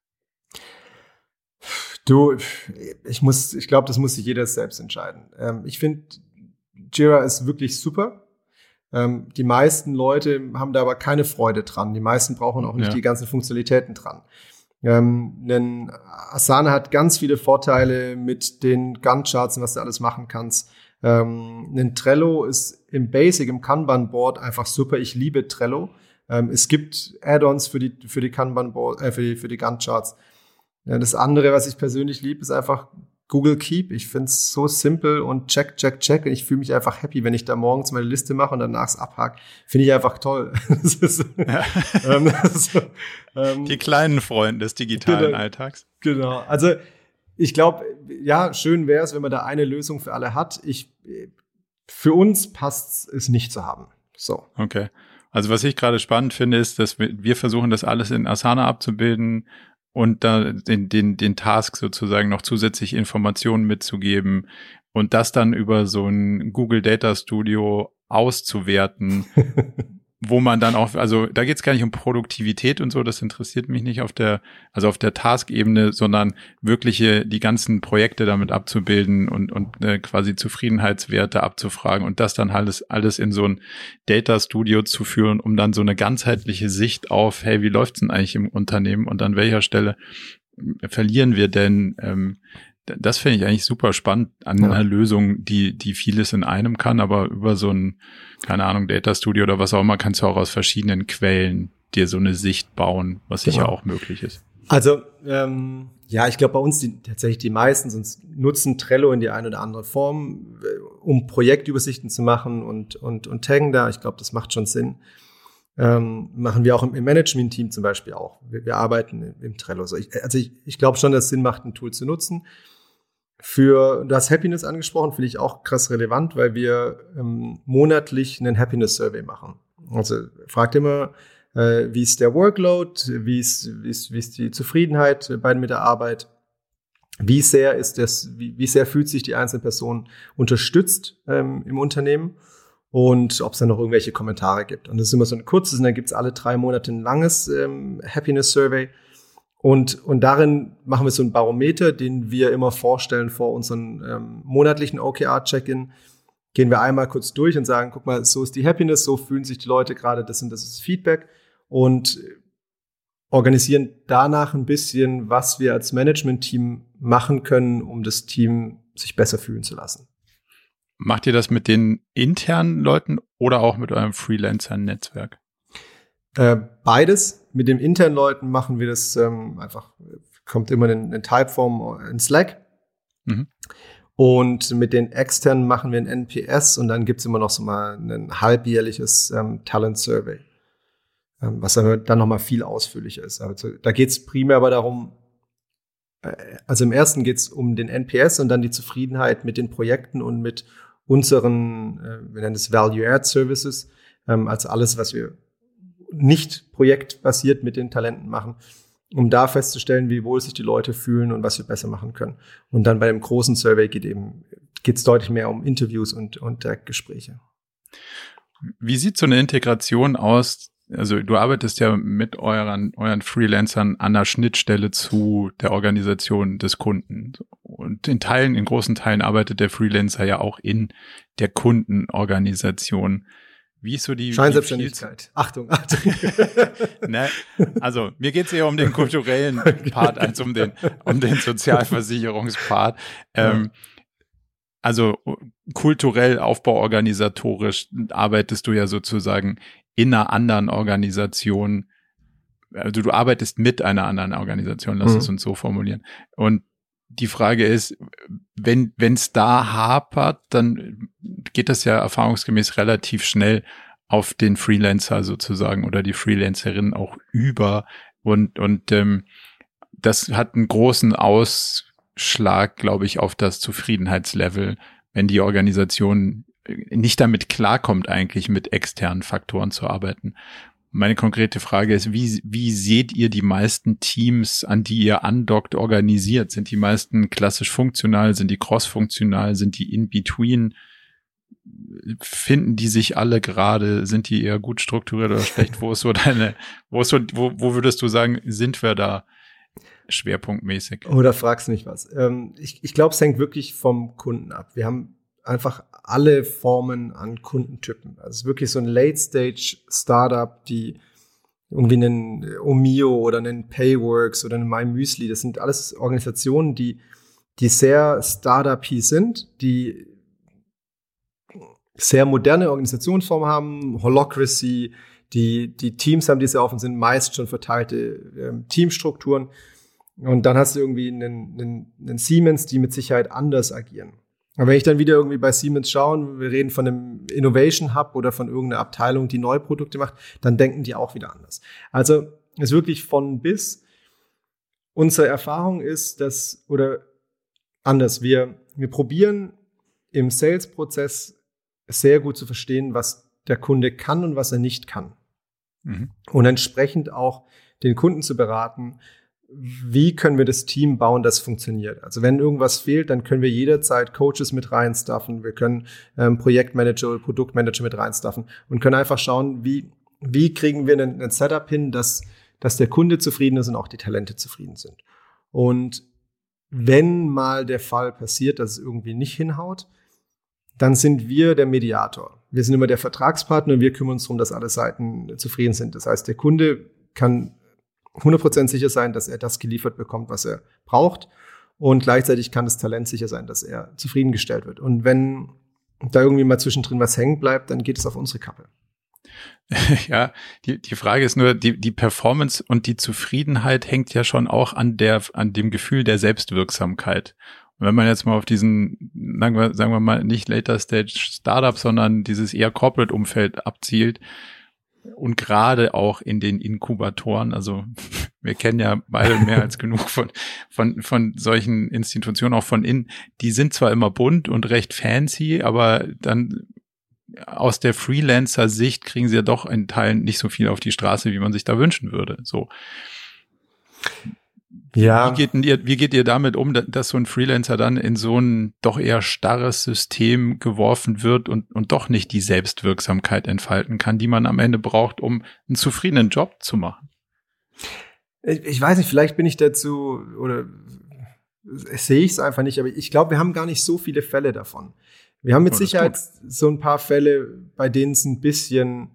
Du, ich muss, ich glaube, das muss sich jeder selbst entscheiden. Ähm, ich finde, Jira ist wirklich super. Ähm, die meisten Leute haben da aber keine Freude dran. Die meisten brauchen auch nicht ja. die ganzen Funktionalitäten dran. Ähm, denn Asana hat ganz viele Vorteile mit den Gantt-Charts und was du alles machen kannst. Ähm, ein Trello ist im Basic, im Kanban-Board einfach super. Ich liebe Trello. Ähm, es gibt Add-ons für die, für die Kanban-Board, äh, für die, für die Gantt-Charts. Ja, das andere, was ich persönlich liebe, ist einfach Google Keep. Ich finde es so simpel und check, check, check. Und ich fühle mich einfach happy, wenn ich da morgens meine Liste mache und danach es abhake. Finde ich einfach toll. ist, ja. ähm, ähm, Die kleinen Freunde des digitalen genau, Alltags. Genau. Also ich glaube, ja, schön wäre es, wenn man da eine Lösung für alle hat. Ich, für uns passt es nicht zu haben. So. Okay. Also was ich gerade spannend finde, ist, dass wir, wir versuchen, das alles in Asana abzubilden und da den, den, den Task sozusagen noch zusätzlich Informationen mitzugeben und das dann über so ein Google Data Studio auszuwerten, wo man dann auch, also da geht es gar nicht um Produktivität und so, das interessiert mich nicht auf der, also auf der Task-Ebene, sondern wirkliche die ganzen Projekte damit abzubilden und, und äh, quasi Zufriedenheitswerte abzufragen und das dann alles, alles in so ein Data Studio zu führen, um dann so eine ganzheitliche Sicht auf, hey, wie läuft's denn eigentlich im Unternehmen? Und an welcher Stelle verlieren wir denn ähm, das finde ich eigentlich super spannend an ja. einer Lösung, die, die vieles in einem kann, aber über so ein, keine Ahnung, Data Studio oder was auch immer, kannst du auch aus verschiedenen Quellen dir so eine Sicht bauen, was sicher genau. auch möglich ist. Also, ähm, ja, ich glaube, bei uns die, tatsächlich die meisten sonst nutzen Trello in die eine oder andere Form, äh, um Projektübersichten zu machen und, und, und taggen da. Ich glaube, das macht schon Sinn. Ähm, machen wir auch im, im Management-Team zum Beispiel auch. Wir, wir arbeiten im, im Trello. Also ich, also ich, ich glaube schon, dass es Sinn macht, ein Tool zu nutzen. Für, du hast Happiness angesprochen, finde ich auch krass relevant, weil wir ähm, monatlich einen Happiness Survey machen. Also fragt immer, äh, wie ist der Workload, wie ist, wie ist, wie ist die Zufriedenheit bei, mit der Arbeit, wie sehr ist das, wie, wie sehr fühlt sich die einzelne Person unterstützt ähm, im Unternehmen und ob es da noch irgendwelche Kommentare gibt. Und das ist immer so ein kurzes, und dann gibt es alle drei Monate ein langes ähm, Happiness Survey. Und, und darin machen wir so ein Barometer, den wir immer vorstellen vor unseren ähm, monatlichen OKR-Check-In. Gehen wir einmal kurz durch und sagen, guck mal, so ist die Happiness, so fühlen sich die Leute gerade, das und das ist Feedback. Und organisieren danach ein bisschen, was wir als Management-Team machen können, um das Team sich besser fühlen zu lassen. Macht ihr das mit den internen Leuten oder auch mit eurem Freelancer-Netzwerk? Äh, beides. Mit den internen Leuten machen wir das ähm, einfach, kommt immer in, in Typeform in Slack. Mhm. Und mit den externen machen wir ein NPS und dann gibt's immer noch so mal ein halbjährliches ähm, Talent Survey, ähm, was dann, dann noch mal viel ausführlicher ist. Also, da geht's primär aber darum, äh, also im ersten geht's um den NPS und dann die Zufriedenheit mit den Projekten und mit unseren, äh, wir nennen es Value-Add Services, ähm, als alles, was wir nicht projektbasiert mit den Talenten machen, um da festzustellen, wie wohl sich die Leute fühlen und was wir besser machen können. Und dann bei dem großen Survey geht eben geht es deutlich mehr um Interviews und und äh, Gespräche. Wie sieht so eine Integration aus? Also du arbeitest ja mit euren, euren Freelancern an der Schnittstelle zu der Organisation des Kunden. Und in Teilen, in großen Teilen arbeitet der Freelancer ja auch in der Kundenorganisation. Wie ist so die Scheinselbstständigkeit? Achtung, Achtung. ne? Also mir geht es eher um den kulturellen Part als um den, um den Sozialversicherungspart. Ähm, also kulturell, aufbauorganisatorisch arbeitest du ja sozusagen in einer anderen Organisation. Also du arbeitest mit einer anderen Organisation, lass mhm. es uns so formulieren. Und die Frage ist, wenn es da hapert, dann geht das ja erfahrungsgemäß relativ schnell auf den Freelancer sozusagen oder die Freelancerin auch über und und ähm, das hat einen großen Ausschlag, glaube ich, auf das Zufriedenheitslevel, wenn die Organisation nicht damit klarkommt, eigentlich mit externen Faktoren zu arbeiten. Meine konkrete Frage ist, wie, wie seht ihr die meisten Teams, an die ihr andockt, organisiert? Sind die meisten klassisch funktional? Sind die cross-funktional? Sind die in-between? Finden die sich alle gerade? Sind die eher gut strukturiert oder schlecht? Wo ist so deine, wo ist so, wo, wo würdest du sagen, sind wir da schwerpunktmäßig? Oder fragst mich was? Ähm, ich ich glaube, es hängt wirklich vom Kunden ab. Wir haben einfach alle Formen an Kundentypen. Also es ist wirklich so ein Late-Stage-Startup, die irgendwie einen Omio oder einen Payworks oder einen MyMüsli, das sind alles Organisationen, die, die sehr Startup-y sind, die sehr moderne Organisationsformen haben, Holocracy, die, die Teams haben, die sehr offen sind, meist schon verteilte ähm, Teamstrukturen. Und dann hast du irgendwie einen, einen, einen Siemens, die mit Sicherheit anders agieren. Aber wenn ich dann wieder irgendwie bei Siemens schaue, wir reden von einem Innovation Hub oder von irgendeiner Abteilung, die neue Produkte macht, dann denken die auch wieder anders. Also ist wirklich von bis. Unsere Erfahrung ist, dass, oder anders, wir, wir probieren im Sales-Prozess sehr gut zu verstehen, was der Kunde kann und was er nicht kann. Mhm. Und entsprechend auch den Kunden zu beraten, wie können wir das Team bauen, das funktioniert. Also wenn irgendwas fehlt, dann können wir jederzeit Coaches mit reinstuffen, wir können ähm, Projektmanager oder Produktmanager mit reinstuffen und können einfach schauen, wie, wie kriegen wir ein, ein Setup hin, dass, dass der Kunde zufrieden ist und auch die Talente zufrieden sind. Und wenn mal der Fall passiert, dass es irgendwie nicht hinhaut, dann sind wir der Mediator. Wir sind immer der Vertragspartner und wir kümmern uns darum, dass alle Seiten zufrieden sind. Das heißt, der Kunde kann 100% sicher sein, dass er das geliefert bekommt, was er braucht. Und gleichzeitig kann das Talent sicher sein, dass er zufriedengestellt wird. Und wenn da irgendwie mal zwischendrin was hängen bleibt, dann geht es auf unsere Kappe. Ja, die, die Frage ist nur, die, die Performance und die Zufriedenheit hängt ja schon auch an der, an dem Gefühl der Selbstwirksamkeit. Und wenn man jetzt mal auf diesen, sagen wir, sagen wir mal, nicht Later Stage Startup, sondern dieses eher Corporate Umfeld abzielt, und gerade auch in den Inkubatoren, also wir kennen ja beide mehr als genug von, von, von solchen Institutionen, auch von innen, die sind zwar immer bunt und recht fancy, aber dann aus der Freelancer-Sicht kriegen sie ja doch in Teilen nicht so viel auf die Straße, wie man sich da wünschen würde. So. Ja. Wie geht, ihr, wie geht ihr damit um, dass so ein Freelancer dann in so ein doch eher starres System geworfen wird und, und doch nicht die Selbstwirksamkeit entfalten kann, die man am Ende braucht, um einen zufriedenen Job zu machen? Ich, ich weiß nicht, vielleicht bin ich dazu oder sehe ich es einfach nicht, aber ich glaube, wir haben gar nicht so viele Fälle davon. Wir haben mit oh, Sicherheit so ein paar Fälle, bei denen es ein bisschen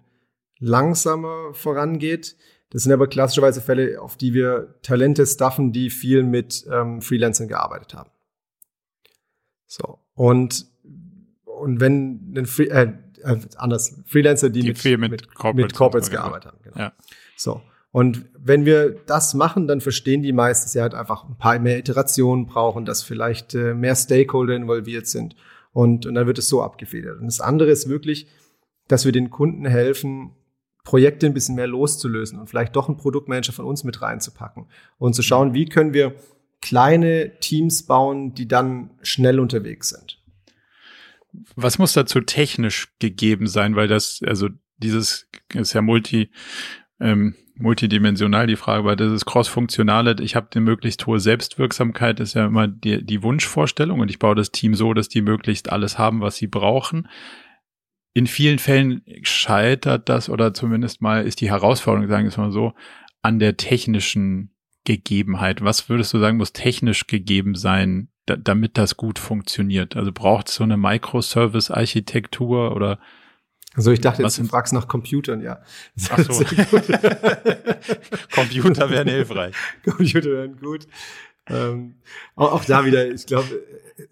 langsamer vorangeht. Das sind aber klassischerweise Fälle, auf die wir Talente staffen, die viel mit ähm, Freelancern gearbeitet haben. So. Und, und wenn ein Free, äh, äh, anders, Freelancer, die, die mit, mit, mit, Corporates, mit Corporates gearbeitet haben. Genau. Ja. So. Und wenn wir das machen, dann verstehen die meist, dass sie halt einfach ein paar mehr Iterationen brauchen, dass vielleicht äh, mehr Stakeholder involviert sind. Und, und dann wird es so abgefedert. Und das andere ist wirklich, dass wir den Kunden helfen, Projekte ein bisschen mehr loszulösen und vielleicht doch einen Produktmanager von uns mit reinzupacken und zu schauen, wie können wir kleine Teams bauen, die dann schnell unterwegs sind. Was muss dazu technisch gegeben sein? Weil das, also dieses ist ja multi, ähm, multidimensional die Frage, aber das ist cross-funktionale, ich habe eine möglichst hohe Selbstwirksamkeit, ist ja immer die, die Wunschvorstellung und ich baue das Team so, dass die möglichst alles haben, was sie brauchen. In vielen Fällen scheitert das oder zumindest mal ist die Herausforderung, sagen wir es mal so, an der technischen Gegebenheit. Was würdest du sagen, muss technisch gegeben sein, da, damit das gut funktioniert? Also braucht es so eine Microservice-Architektur oder also ich dachte, jetzt, du fragst nach Computern, ja. Ach so. Computer wären hilfreich. Computer wären gut. Ähm, auch, auch da wieder, ich glaube,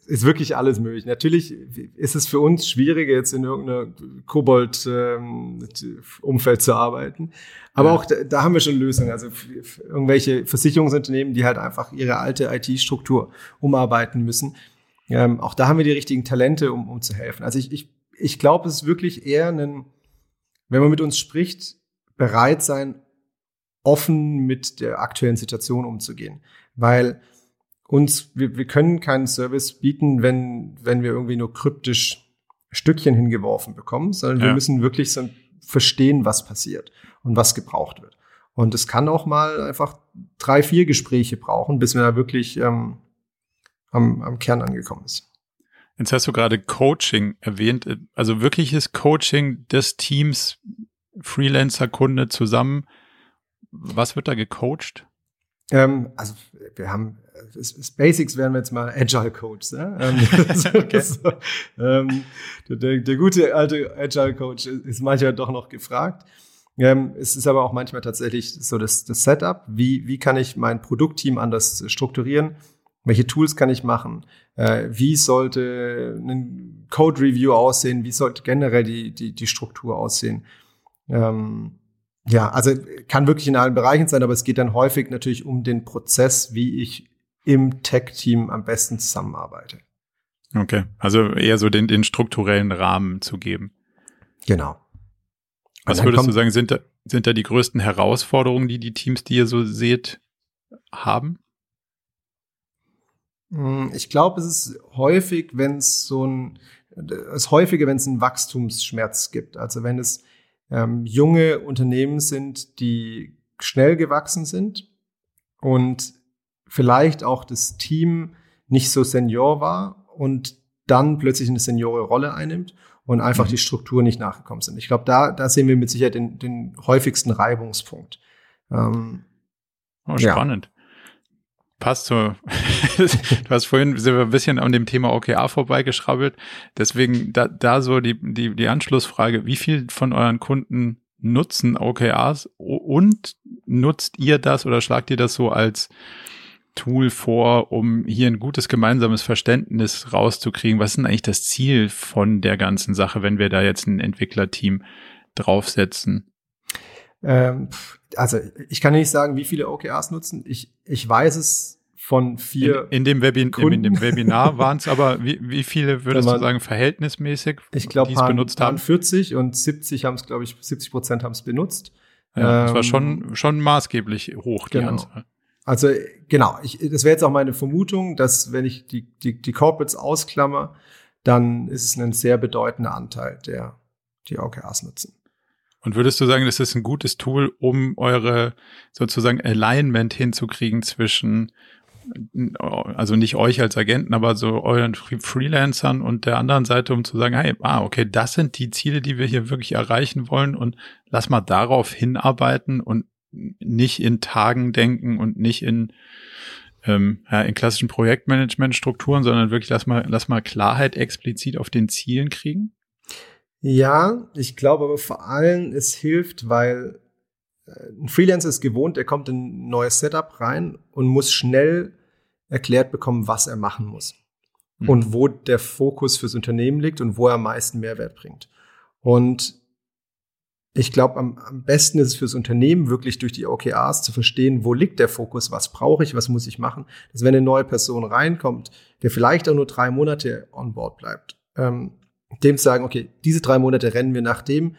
ist wirklich alles möglich. Natürlich ist es für uns schwieriger, jetzt in irgendeiner Kobold-Umfeld ähm, zu arbeiten. Aber ja. auch da, da, haben wir schon Lösungen. Also irgendwelche Versicherungsunternehmen, die halt einfach ihre alte IT-Struktur umarbeiten müssen. Ähm, auch da haben wir die richtigen Talente, um, um zu helfen. Also ich, ich ich glaube, es ist wirklich eher ein, wenn man mit uns spricht, bereit sein, offen mit der aktuellen Situation umzugehen. Weil uns, wir, wir können keinen Service bieten, wenn, wenn wir irgendwie nur kryptisch Stückchen hingeworfen bekommen, sondern ja. wir müssen wirklich so verstehen, was passiert und was gebraucht wird. Und es kann auch mal einfach drei, vier Gespräche brauchen, bis man da wirklich ähm, am, am Kern angekommen ist. Jetzt hast du gerade Coaching erwähnt, also wirkliches Coaching des Teams Freelancer-Kunde zusammen. Was wird da gecoacht? Ähm, also wir haben das Basics wären wir jetzt mal Agile Coach. Ne? Ähm, okay. so, ähm, der, der, gute alte Agile Coach ist manchmal doch noch gefragt. Ähm, es ist aber auch manchmal tatsächlich so das, das Setup. Wie, wie kann ich mein Produktteam anders strukturieren? Welche Tools kann ich machen? Äh, wie sollte ein Code Review aussehen? Wie sollte generell die, die, die Struktur aussehen? Ähm, ja, also kann wirklich in allen Bereichen sein, aber es geht dann häufig natürlich um den Prozess, wie ich im Tech-Team am besten zusammenarbeite. Okay, also eher so den, den strukturellen Rahmen zu geben. Genau. Was würdest du sagen, sind da, sind da die größten Herausforderungen, die die Teams, die ihr so seht, haben? Hm, ich glaube, es ist häufig, wenn es so ein, es häufiger, wenn es einen Wachstumsschmerz gibt. Also wenn es ähm, junge Unternehmen sind, die schnell gewachsen sind und vielleicht auch das Team nicht so senior war und dann plötzlich eine seniore Rolle einnimmt und einfach mhm. die Struktur nicht nachgekommen sind. Ich glaube, da, da sehen wir mit Sicherheit den, den häufigsten Reibungspunkt. Ähm, oh, spannend. Ja passt so. du hast vorhin sind wir ein bisschen an dem Thema OKR vorbeigeschrabbelt. Deswegen da, da so die, die, die Anschlussfrage, wie viel von euren Kunden nutzen OKRs und nutzt ihr das oder schlagt ihr das so als Tool vor, um hier ein gutes gemeinsames Verständnis rauszukriegen? Was ist denn eigentlich das Ziel von der ganzen Sache, wenn wir da jetzt ein Entwicklerteam draufsetzen? Ähm, also ich kann nicht sagen, wie viele OKRs nutzen. Ich, ich weiß es von vier. In, in dem, Webin Kunden. in dem Webinar waren es aber, wie, wie viele würdest man, du sagen, verhältnismäßig, ich glaube, die es benutzt haben? 40 und 70 haben es, glaube ich, 70 Prozent haben es benutzt. Ja, ähm, das war schon, ähm, schon maßgeblich hoch, die genau. Anzahl. Also genau, ich, das wäre jetzt auch meine Vermutung, dass wenn ich die, die, die Corporates ausklammer, dann ist es ein sehr bedeutender Anteil, der die OKRs nutzen. Und würdest du sagen, das ist ein gutes Tool, um eure sozusagen Alignment hinzukriegen zwischen, also nicht euch als Agenten, aber so euren Freelancern und der anderen Seite, um zu sagen, hey, ah, okay, das sind die Ziele, die wir hier wirklich erreichen wollen und lass mal darauf hinarbeiten und nicht in Tagen denken und nicht in, ähm, ja, in klassischen Projektmanagement-Strukturen, sondern wirklich lass mal, lass mal Klarheit explizit auf den Zielen kriegen? Ja, ich glaube aber vor allem, es hilft, weil äh, ein Freelancer ist gewohnt, er kommt in ein neues Setup rein und muss schnell erklärt bekommen, was er machen muss. Mhm. Und wo der Fokus fürs Unternehmen liegt und wo er am meisten Mehrwert bringt. Und ich glaube, am, am besten ist es fürs Unternehmen wirklich durch die OKRs zu verstehen, wo liegt der Fokus, was brauche ich, was muss ich machen. Dass wenn eine neue Person reinkommt, der vielleicht auch nur drei Monate on board bleibt, ähm, dem zu sagen, okay, diese drei Monate rennen wir nach dem,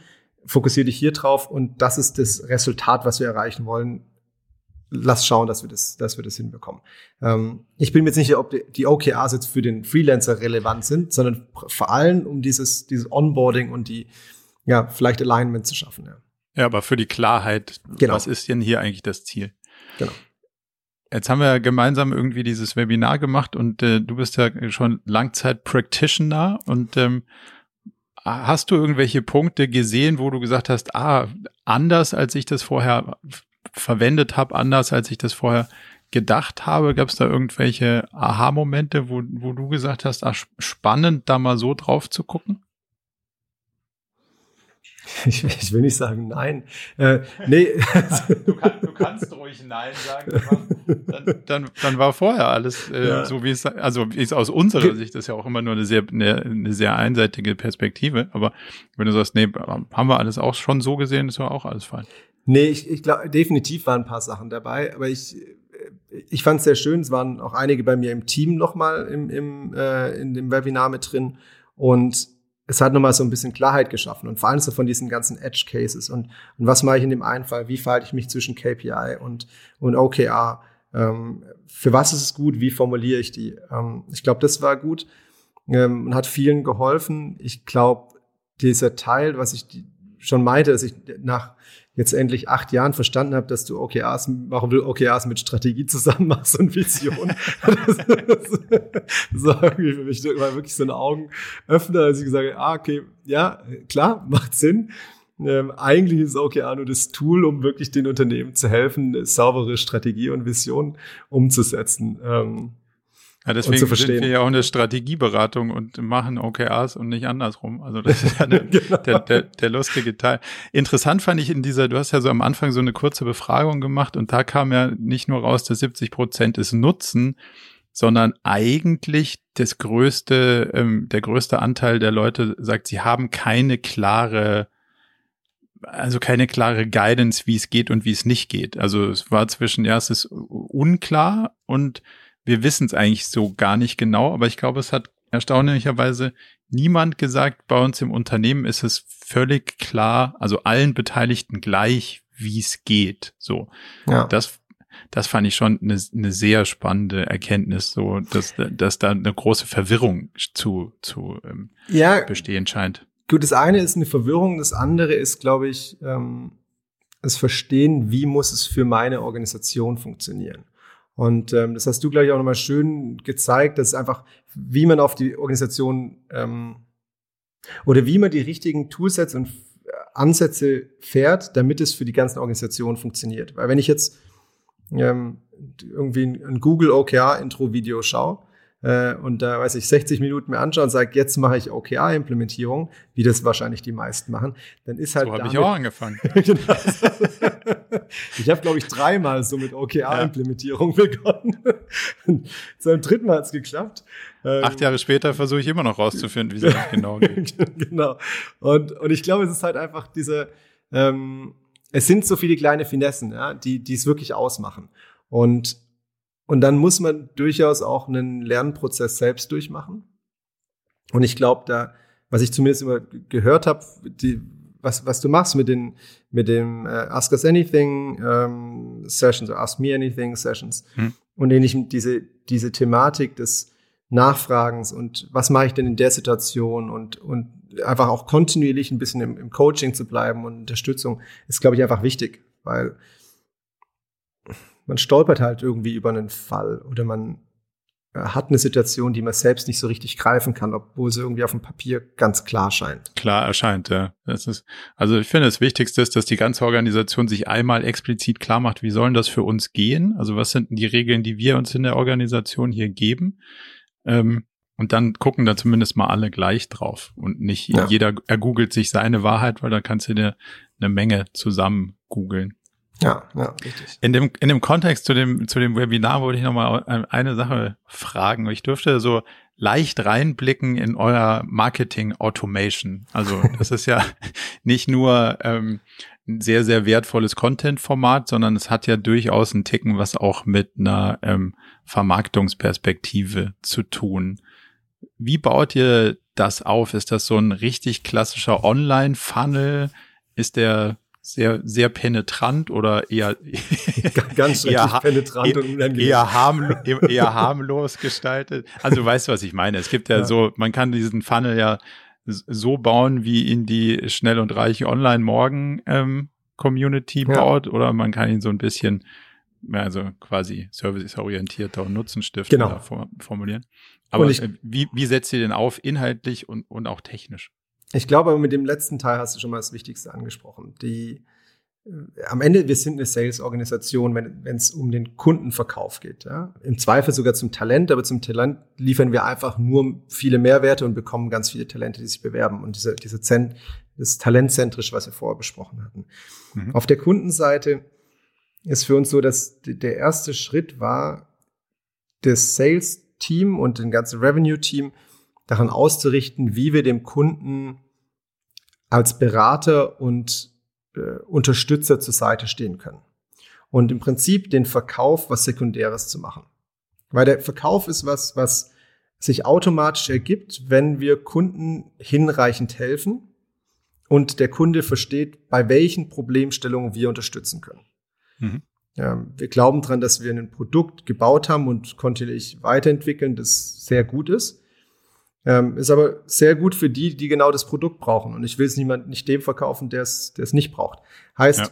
fokussiere dich hier drauf und das ist das Resultat, was wir erreichen wollen. Lass schauen, dass wir das, dass wir das hinbekommen. Ähm, ich bin mir jetzt nicht sicher, ob die, die OKRs jetzt für den Freelancer relevant sind, sondern vor allem um dieses, dieses Onboarding und die, ja, vielleicht Alignment zu schaffen. Ja, ja aber für die Klarheit, genau. was ist denn hier eigentlich das Ziel? Genau. Jetzt haben wir ja gemeinsam irgendwie dieses Webinar gemacht und äh, du bist ja schon Langzeit-Practitioner und ähm, hast du irgendwelche Punkte gesehen, wo du gesagt hast, ah, anders als ich das vorher verwendet habe, anders als ich das vorher gedacht habe? Gab es da irgendwelche Aha-Momente, wo, wo du gesagt hast, ach, spannend, da mal so drauf zu gucken? Ich, ich will nicht sagen nein. Äh, nee. du, kann, du, kannst ruhig nein sagen. Dann, dann, dann war vorher alles äh, ja. so, wie es, also wie es aus unserer Sicht ist ja auch immer nur eine sehr, eine, eine, sehr einseitige Perspektive. Aber wenn du sagst, nee, haben wir alles auch schon so gesehen, ist ja auch alles fein. Nee, ich, ich glaube, definitiv waren ein paar Sachen dabei, aber ich, ich fand es sehr schön. Es waren auch einige bei mir im Team nochmal im, im, äh, in dem Webinar mit drin. Und es hat nochmal so ein bisschen Klarheit geschaffen und vor allem so von diesen ganzen Edge Cases und, und was mache ich in dem einen Fall, wie verhalte ich mich zwischen KPI und, und OKR, ähm, für was ist es gut, wie formuliere ich die. Ähm, ich glaube, das war gut. Ähm, und hat vielen geholfen. Ich glaube, dieser Teil, was ich schon meinte, dass ich nach jetzt endlich acht Jahren verstanden habe, dass du OKRs machen will, OKRs mit Strategie zusammen machst und Vision. das, war irgendwie für mich war wirklich so ein Augenöffner, als ich gesagt habe, ah, okay, ja, klar, macht Sinn. Ähm, eigentlich ist OKR nur das Tool, um wirklich den Unternehmen zu helfen, saubere Strategie und Vision umzusetzen. Ähm, ja, deswegen sind wir ja auch eine Strategieberatung und machen OKRs und nicht andersrum. Also das ist ja der, genau. der, der, der lustige Teil. Interessant fand ich in dieser, du hast ja so am Anfang so eine kurze Befragung gemacht und da kam ja nicht nur raus, dass 70 Prozent es nutzen, sondern eigentlich das größte, ähm, der größte Anteil der Leute sagt, sie haben keine klare also keine klare Guidance, wie es geht und wie es nicht geht. Also es war zwischen, ja, es ist unklar und wir wissen es eigentlich so gar nicht genau, aber ich glaube, es hat erstaunlicherweise niemand gesagt, bei uns im Unternehmen ist es völlig klar, also allen Beteiligten gleich, wie es geht. So. Ja. Das, das fand ich schon eine, eine sehr spannende Erkenntnis, so, dass, dass da eine große Verwirrung zu, zu ähm, ja, bestehen scheint. Gut, das eine ist eine Verwirrung, das andere ist, glaube ich, ähm, das Verstehen, wie muss es für meine Organisation funktionieren. Und ähm, das hast du, glaube ich, auch nochmal schön gezeigt, dass einfach, wie man auf die Organisation ähm, oder wie man die richtigen Toolsets und Ansätze fährt, damit es für die ganzen Organisationen funktioniert. Weil wenn ich jetzt ähm, irgendwie ein Google OKR-Intro-Video schaue, äh, und da weiß ich 60 Minuten mir anschaue und sage, jetzt mache ich OKR-Implementierung, wie das wahrscheinlich die meisten machen, dann ist halt. So habe ich auch angefangen. genau. ich habe, glaube ich, dreimal so mit OKR-Implementierung ja. begonnen. beim dritten Mal hat es geklappt. Ähm, Acht Jahre später versuche ich immer noch rauszufinden, wie es genau geht. genau. Und, und ich glaube, es ist halt einfach diese, ähm, es sind so viele kleine Finessen, ja, die, die es wirklich ausmachen. Und und dann muss man durchaus auch einen Lernprozess selbst durchmachen. Und ich glaube, da, was ich zumindest immer gehört habe, die, was, was du machst mit den mit dem äh, Ask Us Anything ähm, Sessions oder Ask Me Anything Sessions hm. und ähnlichem diese diese Thematik des Nachfragens und was mache ich denn in der Situation und und einfach auch kontinuierlich ein bisschen im, im Coaching zu bleiben und Unterstützung ist glaube ich einfach wichtig, weil man stolpert halt irgendwie über einen Fall oder man äh, hat eine Situation, die man selbst nicht so richtig greifen kann, obwohl sie irgendwie auf dem Papier ganz klar scheint. Klar erscheint, ja. Das ist, also ich finde, das Wichtigste ist, dass die ganze Organisation sich einmal explizit klar macht, wie sollen das für uns gehen? Also was sind die Regeln, die wir uns in der Organisation hier geben? Ähm, und dann gucken da zumindest mal alle gleich drauf und nicht ja. jeder ergoogelt sich seine Wahrheit, weil da kannst du dir eine Menge zusammen googeln. Ja, ja, richtig. In dem, in dem Kontext zu dem, zu dem Webinar wollte ich nochmal eine Sache fragen. Ich dürfte so leicht reinblicken in euer Marketing Automation. Also das ist ja nicht nur ähm, ein sehr, sehr wertvolles Content-Format, sondern es hat ja durchaus einen Ticken, was auch mit einer ähm, Vermarktungsperspektive zu tun. Wie baut ihr das auf? Ist das so ein richtig klassischer Online-Funnel? Ist der sehr, sehr penetrant oder eher, ganz eher, penetrant und unangenehm. Eher, harmlo eher harmlos gestaltet. Also du weißt, was ich meine. Es gibt ja, ja, so, man kann diesen Funnel ja so bauen, wie ihn die schnell und reich online morgen ähm, ja. baut, oder man kann ihn so ein bisschen, also quasi serviceorientierter und nutzenstifter genau. formulieren. Aber ich, wie, wie setzt ihr denn auf, inhaltlich und, und auch technisch? Ich glaube, mit dem letzten Teil hast du schon mal das Wichtigste angesprochen. Die, äh, am Ende, wir sind eine Sales-Organisation, wenn es um den Kundenverkauf geht. Ja? Im Zweifel sogar zum Talent, aber zum Talent liefern wir einfach nur viele Mehrwerte und bekommen ganz viele Talente, die sich bewerben. Und diese, diese Zen, das Talentzentrisch, was wir vorher besprochen hatten. Mhm. Auf der Kundenseite ist für uns so, dass der erste Schritt war, das Sales-Team und den ganzen Revenue-Team daran auszurichten, wie wir dem Kunden als Berater und äh, Unterstützer zur Seite stehen können. Und im Prinzip den Verkauf was Sekundäres zu machen. Weil der Verkauf ist was, was sich automatisch ergibt, wenn wir Kunden hinreichend helfen und der Kunde versteht, bei welchen Problemstellungen wir unterstützen können. Mhm. Ja, wir glauben dran, dass wir ein Produkt gebaut haben und kontinuierlich weiterentwickeln, das sehr gut ist. Ähm, ist aber sehr gut für die, die genau das Produkt brauchen. Und ich will es niemand nicht dem verkaufen, der es, der es nicht braucht. Heißt, ja.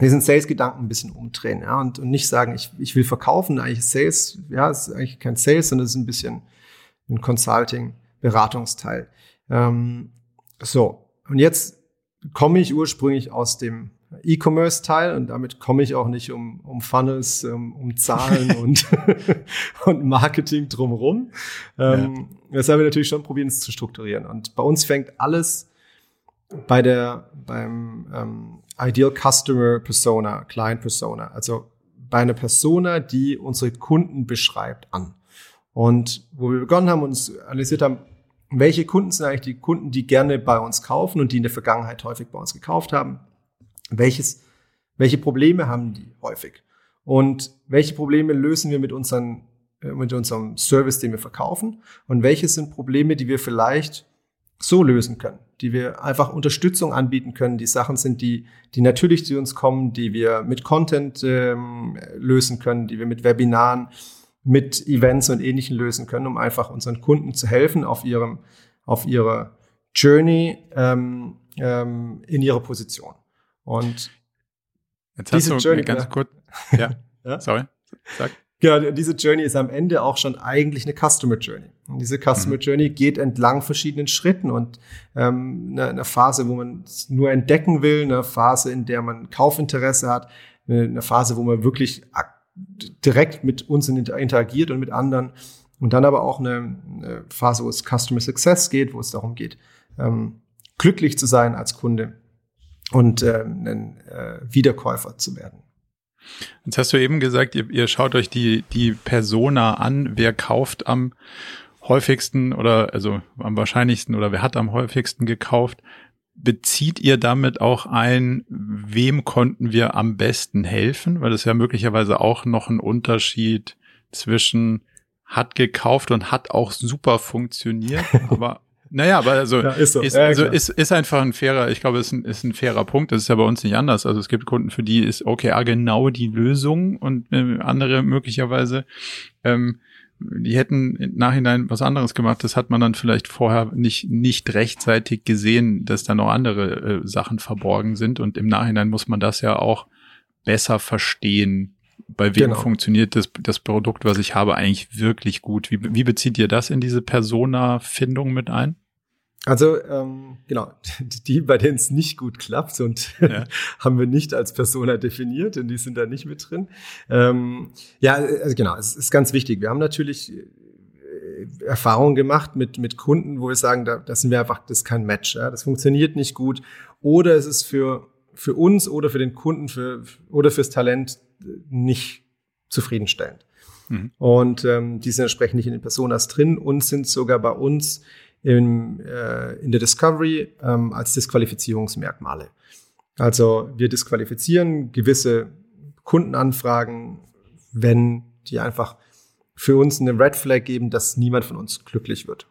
diesen Sales-Gedanken ein bisschen umdrehen, ja, und, und nicht sagen, ich, ich will verkaufen, eigentlich Sales, ja, es ist eigentlich kein Sales, sondern es ist ein bisschen ein Consulting-Beratungsteil. Ähm, so. Und jetzt komme ich ursprünglich aus dem E-Commerce-Teil und damit komme ich auch nicht um, um Funnels, um, um Zahlen und, und Marketing drumherum. Ähm, ja. Das haben wir natürlich schon probieren, es zu strukturieren. Und bei uns fängt alles bei der, beim ähm, Ideal Customer Persona, Client Persona, also bei einer Persona, die unsere Kunden beschreibt, an. Und wo wir begonnen haben und analysiert haben, welche Kunden sind eigentlich die Kunden, die gerne bei uns kaufen und die in der Vergangenheit häufig bei uns gekauft haben? welches, welche Probleme haben die häufig? Und welche Probleme lösen wir mit, unseren, mit unserem Service, den wir verkaufen? Und welche sind Probleme, die wir vielleicht so lösen können, die wir einfach Unterstützung anbieten können, die Sachen sind, die, die natürlich zu uns kommen, die wir mit Content ähm, lösen können, die wir mit Webinaren, mit Events und Ähnlichem lösen können, um einfach unseren Kunden zu helfen auf ihrem, auf ihrer Journey ähm, ähm, in ihrer Position. Und Jetzt hast diese du Journey, ganz kurz, ja, ja, sorry, sag. Genau, diese Journey ist am Ende auch schon eigentlich eine Customer Journey. Und diese Customer mhm. Journey geht entlang verschiedenen Schritten und ähm, eine, eine Phase, wo man es nur entdecken will, eine Phase, in der man Kaufinteresse hat, eine, eine Phase, wo man wirklich direkt mit uns interagiert und mit anderen. Und dann aber auch eine, eine Phase, wo es Customer Success geht, wo es darum geht, ähm, glücklich zu sein als Kunde und äh, ein äh, Wiederkäufer zu werden. Jetzt hast du eben gesagt, ihr, ihr schaut euch die, die Persona an, wer kauft am häufigsten oder also am wahrscheinlichsten oder wer hat am häufigsten gekauft. Bezieht ihr damit auch ein, wem konnten wir am besten helfen? Weil das ja möglicherweise auch noch ein Unterschied zwischen hat gekauft und hat auch super funktioniert, aber naja, aber also, ja, ist, so. ist, ja, also ist, ist einfach ein fairer, ich glaube, ist ein, ist ein fairer Punkt. Das ist ja bei uns nicht anders. Also es gibt Kunden, für die ist OKR genau die Lösung und äh, andere möglicherweise, ähm, die hätten im Nachhinein was anderes gemacht. Das hat man dann vielleicht vorher nicht, nicht rechtzeitig gesehen, dass da noch andere äh, Sachen verborgen sind. Und im Nachhinein muss man das ja auch besser verstehen. Bei wem genau. funktioniert das, das Produkt, was ich habe, eigentlich wirklich gut? Wie, wie bezieht ihr das in diese Persona-Findung mit ein? Also ähm, genau, die, bei denen es nicht gut klappt und ja. haben wir nicht als Persona definiert und die sind da nicht mit drin. Ähm, ja, also genau, es ist ganz wichtig. Wir haben natürlich äh, Erfahrungen gemacht mit, mit Kunden, wo wir sagen, da, da sind wir einfach, das ist kein Match, ja, das funktioniert nicht gut. Oder es ist für, für uns oder für den Kunden für, oder fürs Talent nicht zufriedenstellend. Mhm. Und ähm, die sind entsprechend nicht in den Personas drin und sind sogar bei uns in, äh, in der Discovery ähm, als Disqualifizierungsmerkmale. Also wir disqualifizieren gewisse Kundenanfragen, wenn die einfach für uns eine Red Flag geben, dass niemand von uns glücklich wird.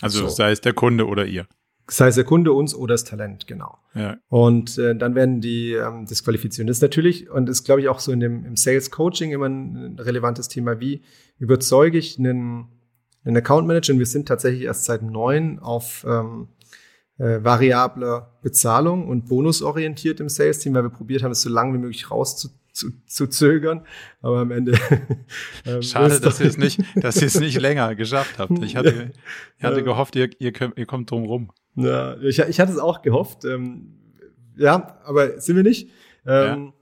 Also so. sei es der Kunde oder ihr. Sei es der Kunde uns oder das Talent, genau. Ja. Und äh, dann werden die ähm, disqualifiziert. Das ist natürlich, und ist, glaube ich, auch so in dem, im Sales Coaching immer ein relevantes Thema, wie überzeuge ich einen einen Account Manager und wir sind tatsächlich erst seit neun auf ähm, äh, variabler Bezahlung und bonusorientiert im Sales-Team, weil wir probiert haben, es so lange wie möglich rauszu zu, zu zögern, aber am Ende. ähm, Schade, dass ihr es nicht, dass ihr es nicht länger geschafft habt. Ich hatte, ich hatte gehofft, ihr, ihr, könnt, ihr kommt drum rum. Ja, ich, ich hatte es auch gehofft. Ähm, ja, aber sind wir nicht. Ähm, ja.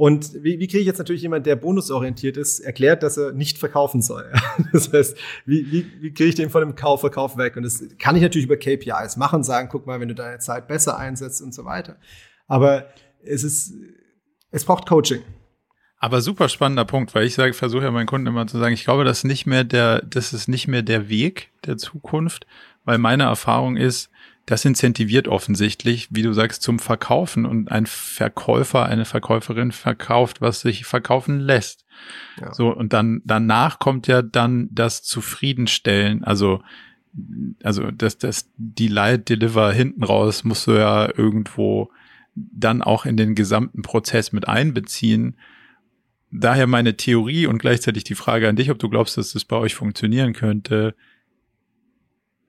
Und wie, wie kriege ich jetzt natürlich jemand, der bonusorientiert ist, erklärt, dass er nicht verkaufen soll? das heißt, wie, wie, wie kriege ich den von dem Kaufverkauf weg? Und das kann ich natürlich über KPIs machen, sagen, guck mal, wenn du deine Zeit besser einsetzt und so weiter. Aber es ist, es braucht Coaching. Aber super spannender Punkt, weil ich sage, versuche ja meinen Kunden immer zu sagen, ich glaube, das ist nicht mehr der, das ist nicht mehr der Weg der Zukunft, weil meine Erfahrung ist, das incentiviert offensichtlich, wie du sagst, zum Verkaufen und ein Verkäufer, eine Verkäuferin verkauft, was sich verkaufen lässt. Ja. So, und dann, danach kommt ja dann das Zufriedenstellen, also, also, das, das, die Light Deliver hinten raus musst du ja irgendwo dann auch in den gesamten Prozess mit einbeziehen. Daher meine Theorie und gleichzeitig die Frage an dich, ob du glaubst, dass das bei euch funktionieren könnte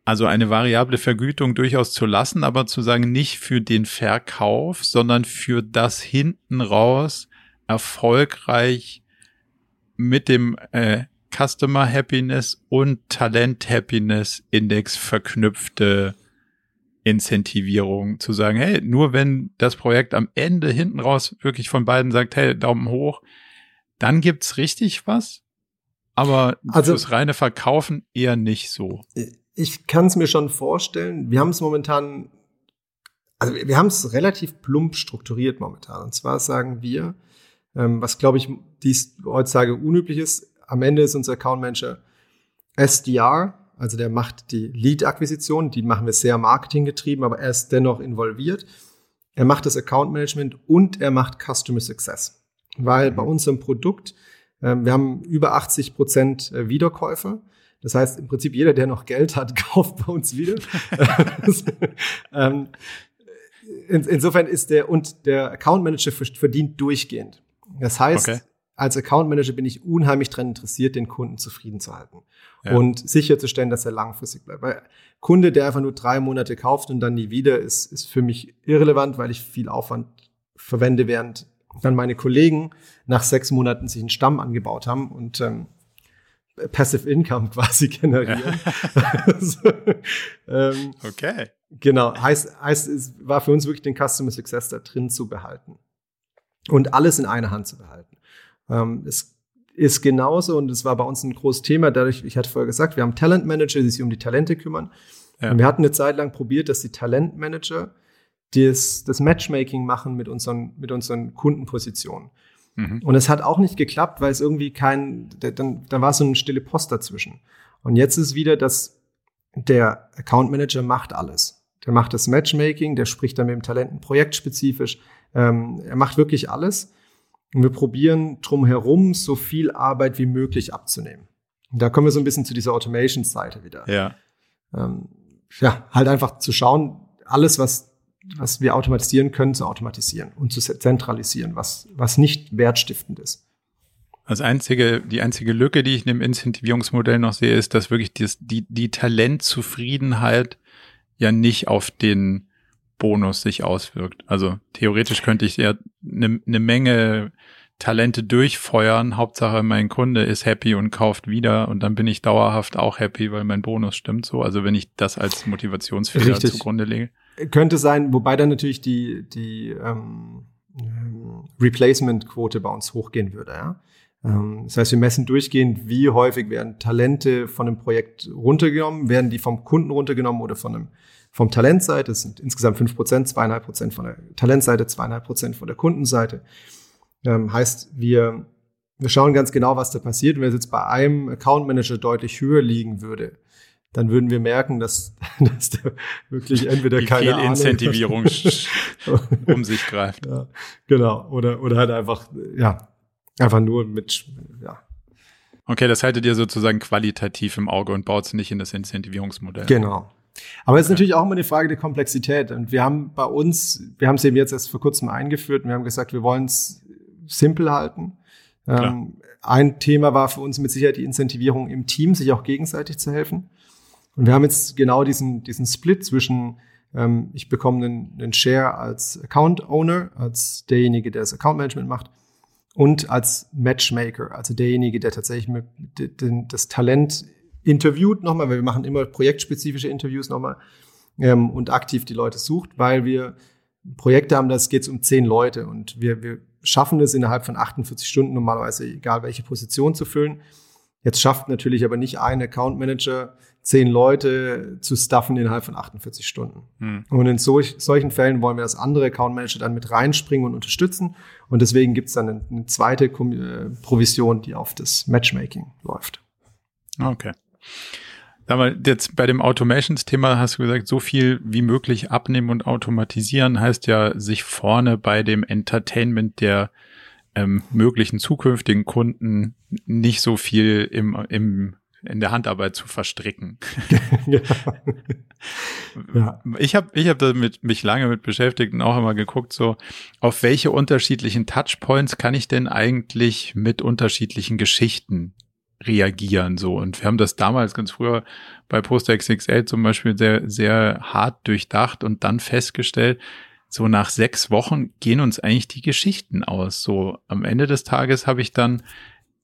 also eine variable Vergütung durchaus zu lassen, aber zu sagen, nicht für den Verkauf, sondern für das hinten raus erfolgreich mit dem äh, Customer Happiness und Talent Happiness Index verknüpfte Incentivierung zu sagen, hey, nur wenn das Projekt am Ende hinten raus wirklich von beiden sagt, hey, Daumen hoch, dann gibt's richtig was. Aber also, fürs reine Verkaufen eher nicht so. Ich kann es mir schon vorstellen. Wir haben es momentan, also wir haben es relativ plump strukturiert momentan. Und zwar sagen wir, ähm, was glaube ich dies heutzutage unüblich ist, am Ende ist unser Account Manager SDR, also der macht die Lead-Akquisition, die machen wir sehr marketinggetrieben, aber er ist dennoch involviert. Er macht das Account Management und er macht Customer Success. Weil bei unserem Produkt, ähm, wir haben über 80 Prozent äh, Wiederkäufer. Das heißt, im Prinzip jeder, der noch Geld hat, kauft bei uns wieder. ähm, in, insofern ist der und der Account Manager verdient durchgehend. Das heißt, okay. als Account Manager bin ich unheimlich daran interessiert, den Kunden zufrieden zu halten ja. und sicherzustellen, dass er langfristig bleibt. Weil Kunde, der einfach nur drei Monate kauft und dann nie wieder, ist, ist für mich irrelevant, weil ich viel Aufwand verwende, während dann meine Kollegen nach sechs Monaten sich einen Stamm angebaut haben und ähm, Passive Income quasi generieren. also, ähm, okay. Genau, heißt, heißt, es war für uns wirklich den Customer Success da drin zu behalten und alles in einer Hand zu behalten. Ähm, es ist genauso und es war bei uns ein großes Thema. Dadurch, ich hatte vorher gesagt, wir haben Talentmanager, die sich um die Talente kümmern. Ja. Und wir hatten eine Zeit lang probiert, dass die Talentmanager das, das Matchmaking machen mit unseren, mit unseren Kundenpositionen. Mhm. Und es hat auch nicht geklappt, weil es irgendwie kein, dann, dann war so eine stille Post dazwischen. Und jetzt ist wieder, dass der Account Manager macht alles. Der macht das Matchmaking, der spricht dann mit dem Talenten projektspezifisch. Ähm, er macht wirklich alles. Und wir probieren drumherum so viel Arbeit wie möglich abzunehmen. Und da kommen wir so ein bisschen zu dieser Automation-Seite wieder. Ja. Ähm, ja, halt einfach zu schauen, alles, was was wir automatisieren können, zu automatisieren und zu zentralisieren, was, was nicht wertstiftend ist. Das einzige, die einzige Lücke, die ich in dem Incentivierungsmodell noch sehe, ist, dass wirklich das, die, die Talentzufriedenheit ja nicht auf den Bonus sich auswirkt. Also theoretisch könnte ich ja eine ne Menge Talente durchfeuern. Hauptsache mein Kunde ist happy und kauft wieder und dann bin ich dauerhaft auch happy, weil mein Bonus stimmt so. Also wenn ich das als Motivationsfehler zugrunde lege. Könnte sein, wobei dann natürlich die, die ähm, Replacement-Quote bei uns hochgehen würde. Ja? Ähm, das heißt, wir messen durchgehend, wie häufig werden Talente von einem Projekt runtergenommen, werden die vom Kunden runtergenommen oder von einem vom Talentseite. Das sind insgesamt fünf Prozent, zweieinhalb Prozent von der Talentseite, zweieinhalb Prozent von der Kundenseite. Ähm, heißt, wir, wir schauen ganz genau, was da passiert. Wenn es jetzt bei einem Account Manager deutlich höher liegen würde, dann würden wir merken, dass, dass der wirklich entweder Wie keine viel Incentivierung um sich greift. Ja, genau. Oder, oder halt einfach, ja, einfach nur mit, ja. Okay, das haltet ihr sozusagen qualitativ im Auge und baut es nicht in das Incentivierungsmodell. Genau. Aber es ist natürlich auch immer eine Frage der Komplexität. Und wir haben bei uns, wir haben es eben jetzt erst vor kurzem eingeführt und wir haben gesagt, wir wollen es simpel halten. Ähm, ein Thema war für uns mit Sicherheit die Incentivierung im Team, sich auch gegenseitig zu helfen. Und wir haben jetzt genau diesen, diesen Split zwischen, ähm, ich bekomme einen, einen Share als Account Owner, als derjenige, der das Account Management macht, und als Matchmaker, also derjenige, der tatsächlich mit, den, das Talent interviewt nochmal, weil wir machen immer projektspezifische Interviews nochmal ähm, und aktiv die Leute sucht, weil wir Projekte haben, da geht es um zehn Leute und wir, wir schaffen es innerhalb von 48 Stunden normalerweise, egal welche Position zu füllen. Jetzt schafft natürlich aber nicht ein Account Manager zehn Leute zu stuffen innerhalb von 48 Stunden. Hm. Und in solch, solchen Fällen wollen wir, dass andere Account Manager dann mit reinspringen und unterstützen. Und deswegen gibt es dann eine, eine zweite äh, Provision, die auf das Matchmaking läuft. Okay. Sag mal, jetzt bei dem Automations-Thema hast du gesagt, so viel wie möglich abnehmen und automatisieren heißt ja, sich vorne bei dem Entertainment der ähm, möglichen zukünftigen Kunden nicht so viel im, im in der Handarbeit zu verstricken. ja. Ich habe ich hab damit mich lange mit beschäftigt und auch immer geguckt, so auf welche unterschiedlichen Touchpoints kann ich denn eigentlich mit unterschiedlichen Geschichten reagieren so und wir haben das damals ganz früher bei Poster XXL zum Beispiel sehr sehr hart durchdacht und dann festgestellt, so nach sechs Wochen gehen uns eigentlich die Geschichten aus. So am Ende des Tages habe ich dann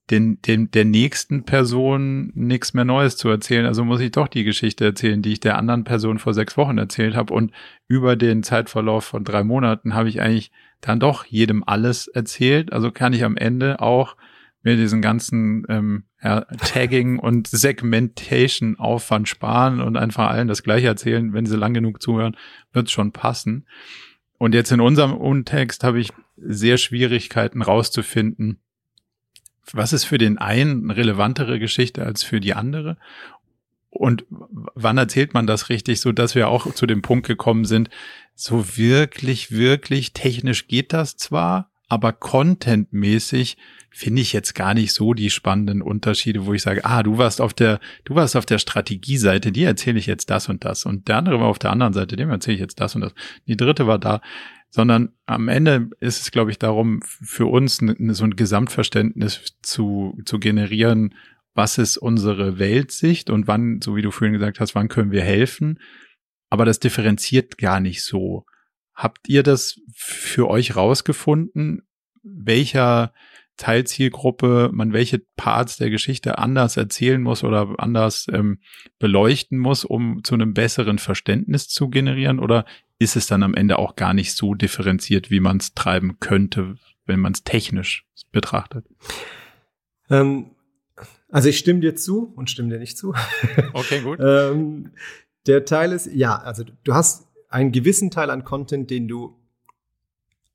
den, den, der nächsten Person nichts mehr Neues zu erzählen. Also muss ich doch die Geschichte erzählen, die ich der anderen Person vor sechs Wochen erzählt habe. Und über den Zeitverlauf von drei Monaten habe ich eigentlich dann doch jedem alles erzählt. Also kann ich am Ende auch mir diesen ganzen ähm, ja, Tagging und Segmentation Aufwand sparen und einfach allen das gleiche erzählen. Wenn sie lang genug zuhören, wird es schon passen. Und jetzt in unserem Untext habe ich sehr Schwierigkeiten rauszufinden, was ist für den einen eine relevantere Geschichte als für die andere? Und wann erzählt man das richtig, so dass wir auch zu dem Punkt gekommen sind, so wirklich, wirklich technisch geht das zwar, aber contentmäßig finde ich jetzt gar nicht so die spannenden Unterschiede, wo ich sage, ah, du warst auf der, du warst auf der Strategieseite, die erzähle ich jetzt das und das. Und der andere war auf der anderen Seite, dem erzähle ich jetzt das und das. Die dritte war da sondern am Ende ist es, glaube ich, darum, für uns so ein Gesamtverständnis zu, zu generieren, was ist unsere Weltsicht und wann, so wie du vorhin gesagt hast, wann können wir helfen. Aber das differenziert gar nicht so. Habt ihr das für euch rausgefunden, welcher Teilzielgruppe man welche Parts der Geschichte anders erzählen muss oder anders ähm, beleuchten muss, um zu einem besseren Verständnis zu generieren? Oder ist es dann am Ende auch gar nicht so differenziert, wie man es treiben könnte, wenn man es technisch betrachtet? Ähm, also ich stimme dir zu und stimme dir nicht zu. Okay, gut. ähm, der Teil ist, ja, also du hast einen gewissen Teil an Content, den du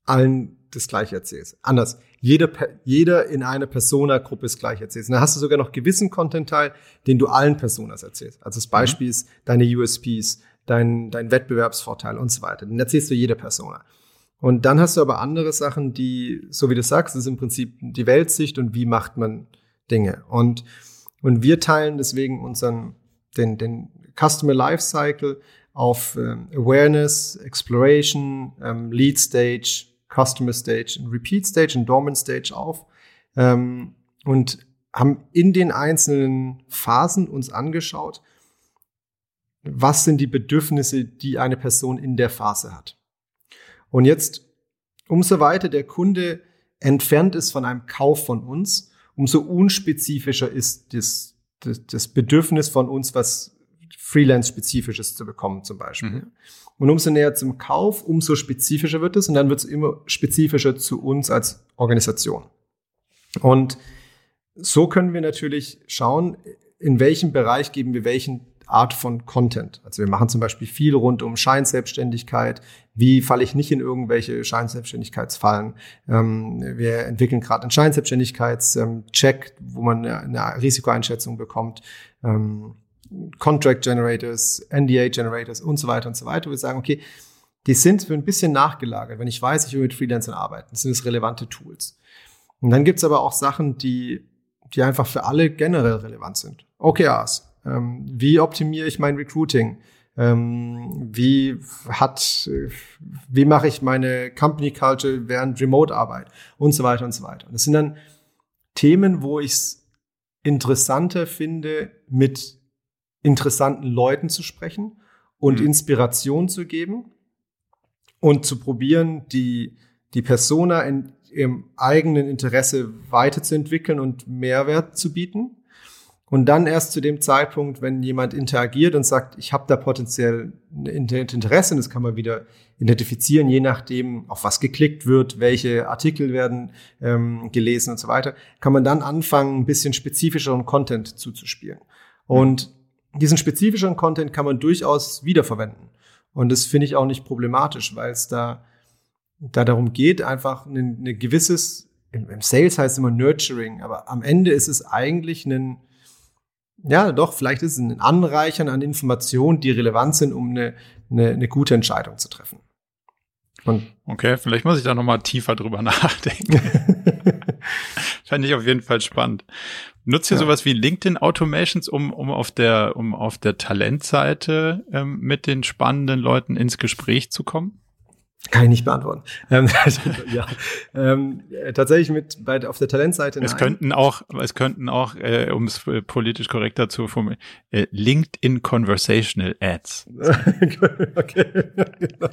allen das gleiche erzählst. Anders. Jeder, jeder in einer Persona-Gruppe ist gleich erzählst. Und dann hast du sogar noch gewissen Content-Teil, den du allen Personas erzählst. Also das Beispiel mhm. ist deine USPs, dein, dein Wettbewerbsvorteil und so weiter. Den erzählst du jeder Persona. Und dann hast du aber andere Sachen, die, so wie du sagst, ist im Prinzip die Weltsicht und wie macht man Dinge. Und, und wir teilen deswegen unseren, den, den Customer Lifecycle auf ähm, Awareness, Exploration, ähm, Lead Stage, Customer Stage Repeat Stage und Dormant Stage auf ähm, und haben in den einzelnen Phasen uns angeschaut, was sind die Bedürfnisse, die eine Person in der Phase hat. Und jetzt, umso weiter der Kunde entfernt ist von einem Kauf von uns, umso unspezifischer ist das, das, das Bedürfnis von uns, was Freelance-spezifisches zu bekommen zum Beispiel. Mhm. Und umso näher zum Kauf, umso spezifischer wird es und dann wird es immer spezifischer zu uns als Organisation. Und so können wir natürlich schauen, in welchem Bereich geben wir welchen Art von Content. Also wir machen zum Beispiel viel rund um Scheinselbstständigkeit. Wie falle ich nicht in irgendwelche Scheinselbstständigkeitsfallen? Ähm, wir entwickeln gerade einen Scheinselbstständigkeitscheck, wo man eine, Risikoeinschätzung bekommt. Ähm, Contract Generators, NDA Generators und so weiter und so weiter. Wir sagen, okay, die sind für ein bisschen nachgelagert. Wenn ich weiß, ich will mit Freelancern arbeiten, sind es relevante Tools. Und dann gibt's aber auch Sachen, die, die einfach für alle generell relevant sind. OKRs. Ähm, wie optimiere ich mein Recruiting? Ähm, wie hat, wie mache ich meine Company Culture während Remote-Arbeit und so weiter und so weiter. Und das sind dann Themen, wo ich es interessanter finde, mit interessanten Leuten zu sprechen und mhm. Inspiration zu geben und zu probieren, die, die Persona in ihrem eigenen Interesse weiterzuentwickeln und Mehrwert zu bieten. Und dann erst zu dem Zeitpunkt, wenn jemand interagiert und sagt, ich habe da potenziell ein Interesse, und das kann man wieder identifizieren, je nachdem, auf was geklickt wird, welche Artikel werden ähm, gelesen und so weiter, kann man dann anfangen, ein bisschen spezifischeren Content zuzuspielen. Und diesen spezifischeren Content kann man durchaus wiederverwenden. Und das finde ich auch nicht problematisch, weil es da, da darum geht, einfach ein, gewisses, im Sales heißt es immer Nurturing, aber am Ende ist es eigentlich ein, ja, doch, vielleicht ist es ein Anreichern an Informationen, die relevant sind, um eine, eine, eine gute Entscheidung zu treffen. Und okay, vielleicht muss ich da nochmal tiefer drüber nachdenken. Fände ich auf jeden Fall spannend. Nutzt ihr ja. sowas wie LinkedIn Automations, um, um auf der, um auf der Talentseite ähm, mit den spannenden Leuten ins Gespräch zu kommen? Kann ich nicht beantworten. Ähm, ja, ähm, tatsächlich mit bei auf der Talentseite. Es nein. könnten auch, es könnten auch, äh, um es politisch korrekter zu formulieren, äh, LinkedIn Conversational Ads. okay. genau.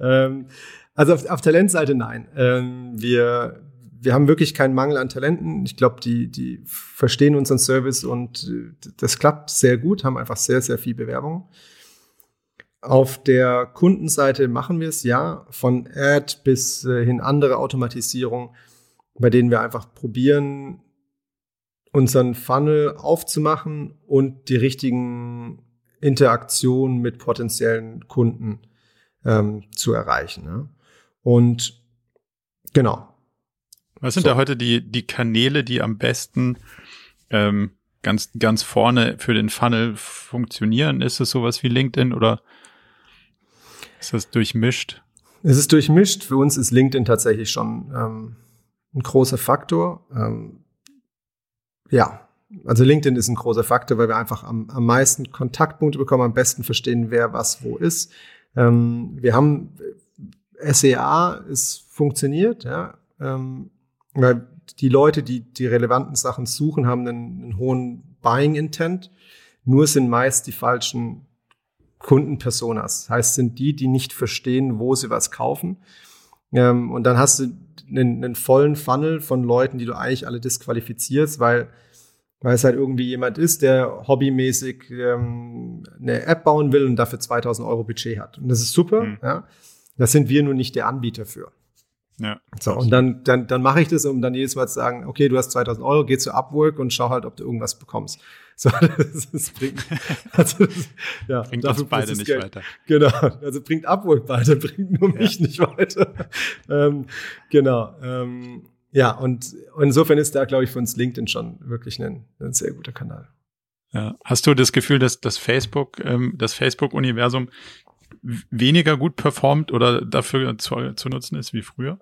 ähm, also auf, auf Talentseite nein. Ähm, wir wir haben wirklich keinen Mangel an Talenten. Ich glaube, die die verstehen unseren Service und äh, das klappt sehr gut. Haben einfach sehr sehr viel Bewerbung. Auf der Kundenseite machen wir es ja, von Ad bis äh, hin andere Automatisierung, bei denen wir einfach probieren, unseren Funnel aufzumachen und die richtigen Interaktionen mit potenziellen Kunden ähm, zu erreichen. Ja. Und genau. Was sind so. da heute die, die Kanäle, die am besten ähm, ganz, ganz vorne für den Funnel funktionieren? Ist es sowas wie LinkedIn oder ist das durchmischt? Es ist durchmischt. Für uns ist LinkedIn tatsächlich schon ähm, ein großer Faktor. Ähm, ja, also LinkedIn ist ein großer Faktor, weil wir einfach am, am meisten Kontaktpunkte bekommen, am besten verstehen, wer was wo ist. Ähm, wir haben SEA, es funktioniert, ja, ähm, weil die Leute, die die relevanten Sachen suchen, haben einen, einen hohen Buying Intent. Nur sind meist die falschen Kundenpersonas. Heißt, sind die, die nicht verstehen, wo sie was kaufen. Ähm, und dann hast du einen, einen vollen Funnel von Leuten, die du eigentlich alle disqualifizierst, weil weil es halt irgendwie jemand ist, der hobbymäßig ähm, eine App bauen will und dafür 2000 Euro Budget hat. Und das ist super, mhm. ja. Das sind wir nur nicht der Anbieter für. Ja. So, und dann, dann, dann mache ich das, um dann jedes Mal zu sagen, okay, du hast 2000 Euro, geh zu Upwork und schau halt, ob du irgendwas bekommst. So, das, das bringt, also das, ja, bringt uns beide nicht Geld. weiter. Genau, also bringt Upwork weiter, bringt nur mich ja. nicht weiter. ähm, genau. Ähm, ja, und insofern ist da, glaube ich, für uns LinkedIn schon wirklich ein, ein sehr guter Kanal. Ja. Hast du das Gefühl, dass das Facebook, ähm, das Facebook-Universum weniger gut performt oder dafür zu, zu nutzen ist wie früher?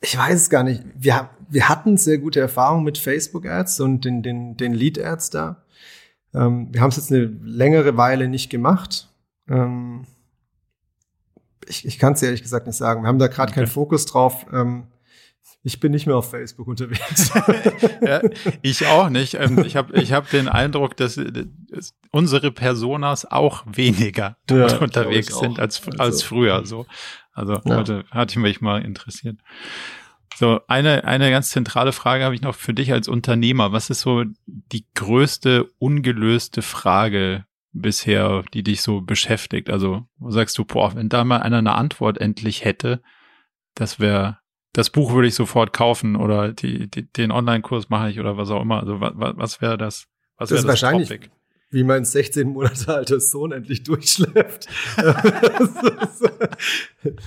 Ich weiß es gar nicht. Wir, wir hatten sehr gute Erfahrungen mit Facebook-Ads und den, den, den Lead-Ads da. Ähm, wir haben es jetzt eine längere Weile nicht gemacht. Ähm, ich ich kann es ehrlich gesagt nicht sagen. Wir haben da gerade okay. keinen Fokus drauf. Ähm, ich bin nicht mehr auf Facebook unterwegs. ja, ich auch nicht. Ähm, ich habe ich hab den Eindruck, dass, unsere Personas auch weniger dort ja, unterwegs sind als, als also, früher. So. Also ja. heute hatte ich mich mal interessiert. So, eine, eine ganz zentrale Frage habe ich noch für dich als Unternehmer. Was ist so die größte ungelöste Frage bisher, die dich so beschäftigt? Also, wo sagst du, boah, wenn da mal einer eine Antwort endlich hätte, das wäre, das Buch würde ich sofort kaufen oder die, die, den Online-Kurs mache ich oder was auch immer. Also, was, was wäre das? Was wäre das, das wahrscheinlich, Topic? wie mein 16 Monate alter Sohn endlich durchschläft.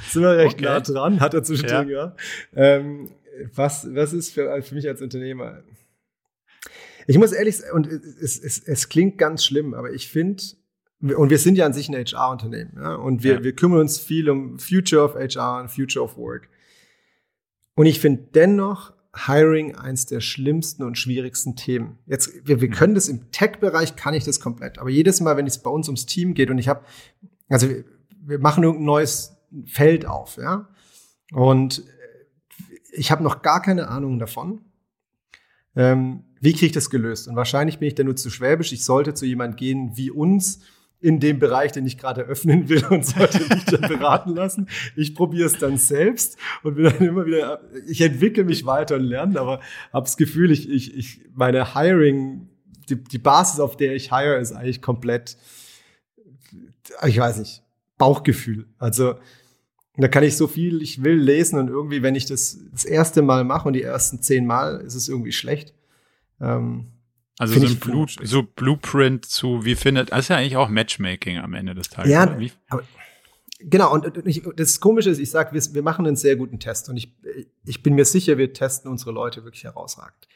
sind wir recht okay. nah dran, hat er zwischendrin, ja. ja. Ähm, was, was ist für, für mich als Unternehmer? Ich muss ehrlich sagen, und es, es, es klingt ganz schlimm, aber ich finde, und wir sind ja an sich ein HR-Unternehmen, ja, und wir, ja. wir kümmern uns viel um Future of HR und Future of Work. Und ich finde dennoch, Hiring eins der schlimmsten und schwierigsten Themen. Jetzt, wir, wir können das im Tech-Bereich, kann ich das komplett. Aber jedes Mal, wenn es bei uns ums Team geht und ich habe, also wir, wir machen irgendein neues Feld auf, ja, und ich habe noch gar keine Ahnung davon. Ähm, wie kriege ich das gelöst? Und wahrscheinlich bin ich da nur zu schwäbisch. Ich sollte zu jemand gehen wie uns in dem Bereich, den ich gerade öffnen will und sollte mich dann beraten lassen. Ich probiere es dann selbst und bin dann immer wieder, ich entwickle mich weiter und lerne, aber habe das Gefühl, ich, ich, ich meine Hiring, die, die Basis, auf der ich hire, ist eigentlich komplett, ich weiß nicht, Bauchgefühl. Also da kann ich so viel ich will lesen und irgendwie, wenn ich das das erste Mal mache und die ersten zehn Mal, ist es irgendwie schlecht. Ähm, also so ein Blu so Blueprint zu, wie findet, das ist ja eigentlich auch Matchmaking am Ende des Tages. Ja, aber, genau. Und, und ich, das Komische ist, ich sage, wir, wir machen einen sehr guten Test und ich, ich bin mir sicher, wir testen unsere Leute wirklich herausragend.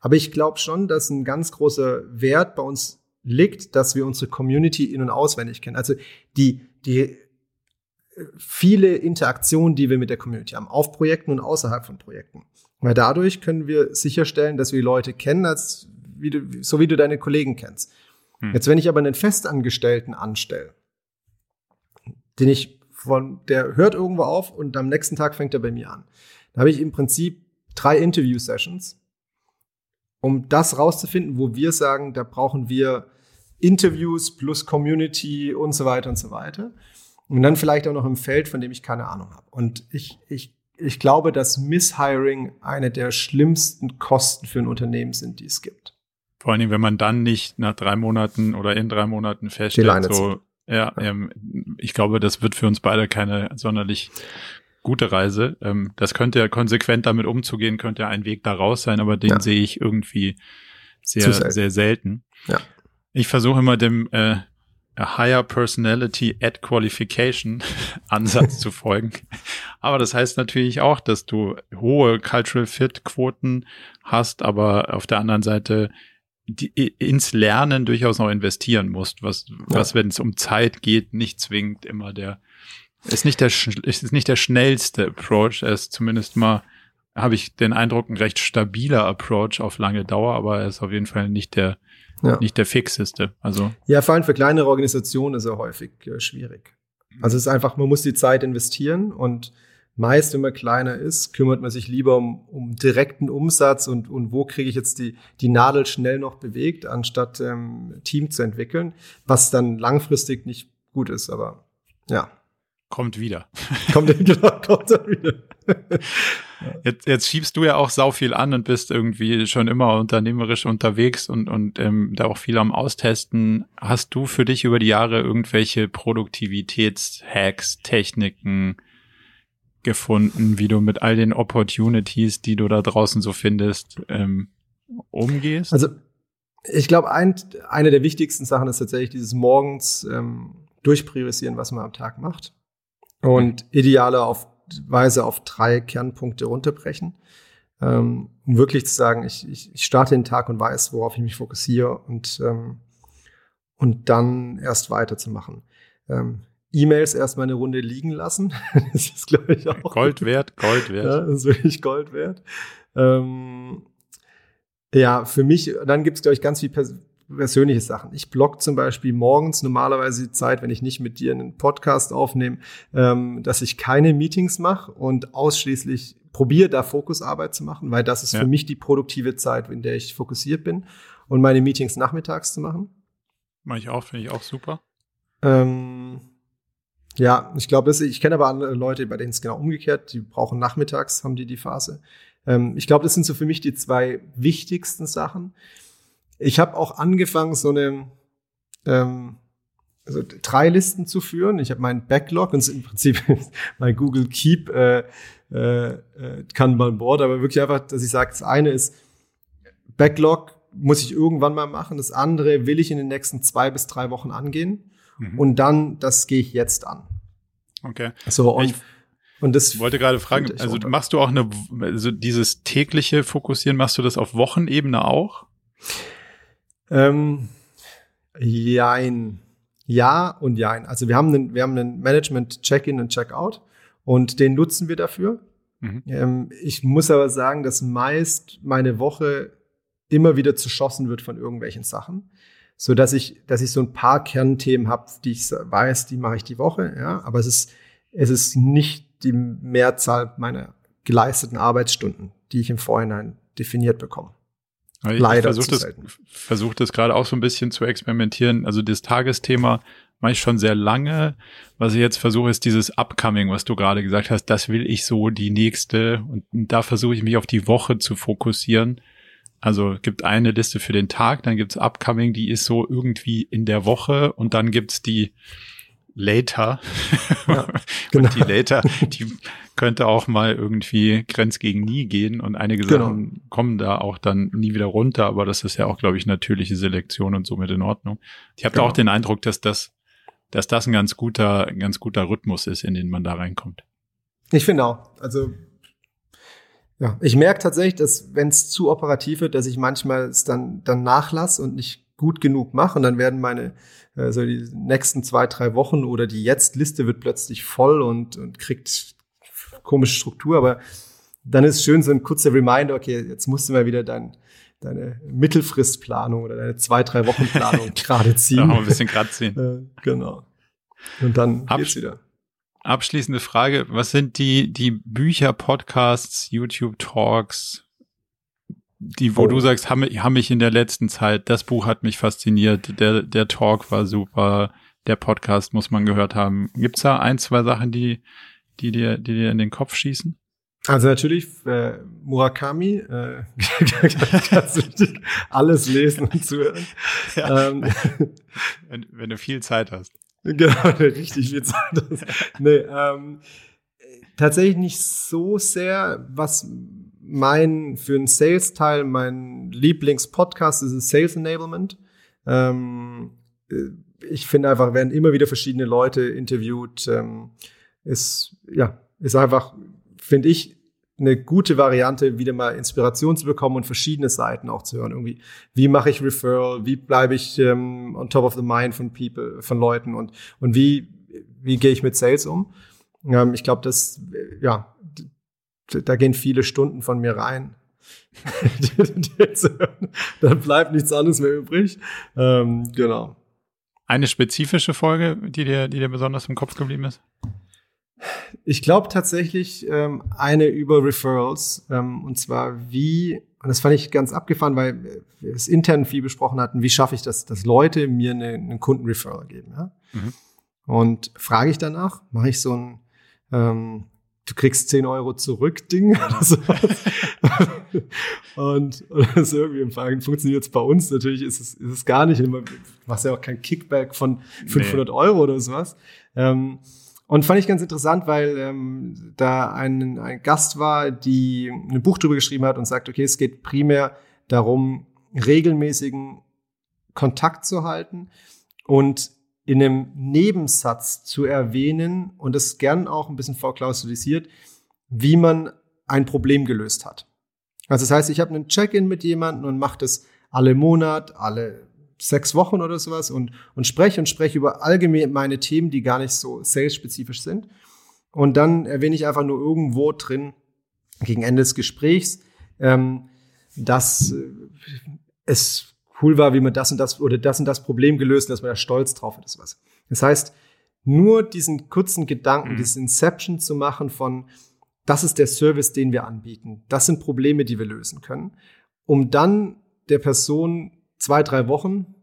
Aber ich glaube schon, dass ein ganz großer Wert bei uns liegt, dass wir unsere Community in- und auswendig kennen. Also die, die viele Interaktionen, die wir mit der Community haben, auf Projekten und außerhalb von Projekten. Weil dadurch können wir sicherstellen, dass wir Leute kennen, als wie du, so wie du deine Kollegen kennst. Hm. Jetzt, wenn ich aber einen Festangestellten anstelle, den ich von, der hört irgendwo auf und am nächsten Tag fängt er bei mir an. Da habe ich im Prinzip drei Interview-Sessions, um das rauszufinden, wo wir sagen, da brauchen wir Interviews plus Community und so weiter und so weiter. Und dann vielleicht auch noch im Feld, von dem ich keine Ahnung habe. Und ich, ich, ich glaube, dass Misshiring eine der schlimmsten Kosten für ein Unternehmen sind, die es gibt. Vor allen Dingen, wenn man dann nicht nach drei Monaten oder in drei Monaten feststellt, so, ja, ähm, ich glaube, das wird für uns beide keine sonderlich gute Reise. Ähm, das könnte ja konsequent damit umzugehen, könnte ja ein Weg daraus sein, aber den ja. sehe ich irgendwie sehr, selten. sehr selten. Ja. Ich versuche immer dem äh, Higher Personality at Qualification Ansatz zu folgen. Aber das heißt natürlich auch, dass du hohe Cultural Fit Quoten hast, aber auf der anderen Seite die, ins Lernen durchaus noch investieren musst, was, ja. was, wenn es um Zeit geht, nicht zwingend immer der, ist nicht der, ist nicht der schnellste Approach, er ist zumindest mal, habe ich den Eindruck, ein recht stabiler Approach auf lange Dauer, aber er ist auf jeden Fall nicht der, ja. nicht der fixeste. Also ja, vor allem für kleinere Organisationen ist er häufig äh, schwierig. Also es ist einfach, man muss die Zeit investieren und meist, wenn man kleiner ist, kümmert man sich lieber um, um direkten Umsatz und, und wo kriege ich jetzt die, die Nadel schnell noch bewegt, anstatt ähm, Team zu entwickeln, was dann langfristig nicht gut ist, aber ja. Kommt wieder. Kommt, genau, kommt dann wieder. Jetzt, jetzt schiebst du ja auch sau viel an und bist irgendwie schon immer unternehmerisch unterwegs und, und ähm, da auch viel am Austesten. Hast du für dich über die Jahre irgendwelche Produktivitätshacks, Techniken, gefunden, wie du mit all den Opportunities, die du da draußen so findest, ähm, umgehst? Also ich glaube, ein, eine der wichtigsten Sachen ist tatsächlich dieses morgens ähm, durchpriorisieren, was man am Tag macht. Und mhm. ideale auf Weise auf drei Kernpunkte runterbrechen. Ähm, um wirklich zu sagen, ich, ich, ich starte den Tag und weiß, worauf ich mich fokussiere und, ähm, und dann erst weiterzumachen. Ähm, E-Mails erstmal eine Runde liegen lassen. das ist, glaube ich, auch. Gold wert, Gold wert. Ja, das ist wirklich Gold wert. Ähm, ja, für mich, dann gibt es, glaube ich, ganz viel pers persönliche Sachen. Ich blog zum Beispiel morgens normalerweise die Zeit, wenn ich nicht mit dir einen Podcast aufnehme, ähm, dass ich keine Meetings mache und ausschließlich probiere, da Fokusarbeit zu machen, weil das ist ja. für mich die produktive Zeit, in der ich fokussiert bin und meine Meetings nachmittags zu machen. Mache ich auch, finde ich auch super. Ähm, ja, ich glaube, ich kenne aber andere Leute, bei denen es genau umgekehrt, die brauchen nachmittags, haben die die Phase. Ähm, ich glaube, das sind so für mich die zwei wichtigsten Sachen. Ich habe auch angefangen, so eine ähm, also drei Listen zu führen. Ich habe meinen Backlog und im Prinzip mein Google Keep äh, äh, äh, Kanban Board, aber wirklich einfach, dass ich sage, das eine ist Backlog muss ich irgendwann mal machen, das andere will ich in den nächsten zwei bis drei Wochen angehen. Mhm. Und dann, das gehe ich jetzt an. Okay. So, und, ich und das wollte gerade fragen, also unter. machst du auch eine, also dieses tägliche Fokussieren, machst du das auf Wochenebene auch? Ähm, jein. Ja und jein. Also wir haben einen, wir haben einen Management Check-in und Check-out und den nutzen wir dafür. Mhm. Ähm, ich muss aber sagen, dass meist meine Woche immer wieder zerschossen wird von irgendwelchen Sachen so dass ich, dass ich so ein paar Kernthemen habe, die ich weiß, die mache ich die Woche, ja, aber es ist, es ist nicht die Mehrzahl meiner geleisteten Arbeitsstunden, die ich im Vorhinein definiert bekomme. Ich Leider versuche das, versuch das gerade auch so ein bisschen zu experimentieren. Also das Tagesthema mache ich schon sehr lange. Was ich jetzt versuche, ist dieses Upcoming, was du gerade gesagt hast. Das will ich so die nächste. Und da versuche ich mich auf die Woche zu fokussieren. Also gibt eine Liste für den Tag, dann gibt's Upcoming, die ist so irgendwie in der Woche und dann gibt's die Later. Ja, genau. und die Later, die könnte auch mal irgendwie Grenz gegen nie gehen und einige genau. Sachen kommen da auch dann nie wieder runter, aber das ist ja auch, glaube ich, natürliche Selektion und somit in Ordnung. Ich habe genau. auch den Eindruck, dass das, dass das ein ganz guter, ein ganz guter Rhythmus ist, in den man da reinkommt. Ich finde auch. Also ja, ich merke tatsächlich, dass wenn es zu operativ wird, dass ich manchmal es dann, dann nachlasse und nicht gut genug mache und dann werden meine äh, so die nächsten zwei, drei Wochen oder die Jetzt-Liste wird plötzlich voll und, und kriegt komische Struktur, aber dann ist schön so ein kurzer Reminder, okay, jetzt musst du mal wieder dein, deine Mittelfristplanung oder deine zwei, drei Wochen Planung gerade ziehen. Ja, ein bisschen gerade ziehen. äh, genau. Und dann Abs geht's wieder. Abschließende Frage, was sind die, die Bücher, Podcasts, YouTube-Talks, die, wo oh. du sagst, haben, haben mich in der letzten Zeit, das Buch hat mich fasziniert, der, der Talk war super, der Podcast muss man gehört haben. Gibt's da ein, zwei Sachen, die, die dir, die dir in den Kopf schießen? Also natürlich äh, Murakami, äh, alles lesen und zuhören. Ja. Ähm, wenn, wenn, du viel Zeit hast. Genau, richtig viel Zeit. Nee, ähm, tatsächlich nicht so sehr, was mein, für einen Sales-Teil, mein Lieblingspodcast ist Sales Enablement. Ähm, äh, ich finde einfach, werden immer wieder verschiedene Leute interviewt. Ähm, ist, ja, ist einfach, finde ich, eine gute Variante, wieder mal Inspiration zu bekommen und verschiedene Seiten auch zu hören. Irgendwie, wie mache ich Referral? Wie bleibe ich ähm, on top of the mind von People, von Leuten und, und wie, wie gehe ich mit Sales um? Ähm, ich glaube, das, ja, da gehen viele Stunden von mir rein. Dann bleibt nichts anderes mehr übrig. Ähm, genau. Eine spezifische Folge, die dir, die dir besonders im Kopf geblieben ist? Ich glaube tatsächlich ähm, eine über Referrals. Ähm, und zwar wie, und das fand ich ganz abgefahren, weil wir es intern viel besprochen hatten, wie schaffe ich das, dass Leute mir eine, einen Kunden-Referral geben. Ja? Mhm. Und frage ich danach, mache ich so ein ähm, du kriegst 10 Euro zurück Ding oder sowas. und, und das irgendwie im Verein funktioniert es bei uns. Natürlich ist es, ist es gar nicht. Du machst ja auch kein Kickback von 500 nee. Euro oder sowas. Ähm, und fand ich ganz interessant, weil ähm, da ein, ein Gast war, die ein Buch drüber geschrieben hat und sagt, okay, es geht primär darum, regelmäßigen Kontakt zu halten und in einem Nebensatz zu erwähnen und es gern auch ein bisschen vorklausulisiert, wie man ein Problem gelöst hat. Also das heißt, ich habe einen Check-in mit jemandem und mache das alle Monat, alle sechs Wochen oder sowas und, und spreche und spreche über allgemeine Themen, die gar nicht so sales-spezifisch sind. Und dann erwähne ich einfach nur irgendwo drin, gegen Ende des Gesprächs, ähm, dass äh, es cool war, wie man das und das oder das und das Problem gelöst, dass man da stolz drauf ist. Was. Das heißt, nur diesen kurzen Gedanken, mhm. dieses Inception zu machen von, das ist der Service, den wir anbieten. Das sind Probleme, die wir lösen können. Um dann der Person zwei, drei Wochen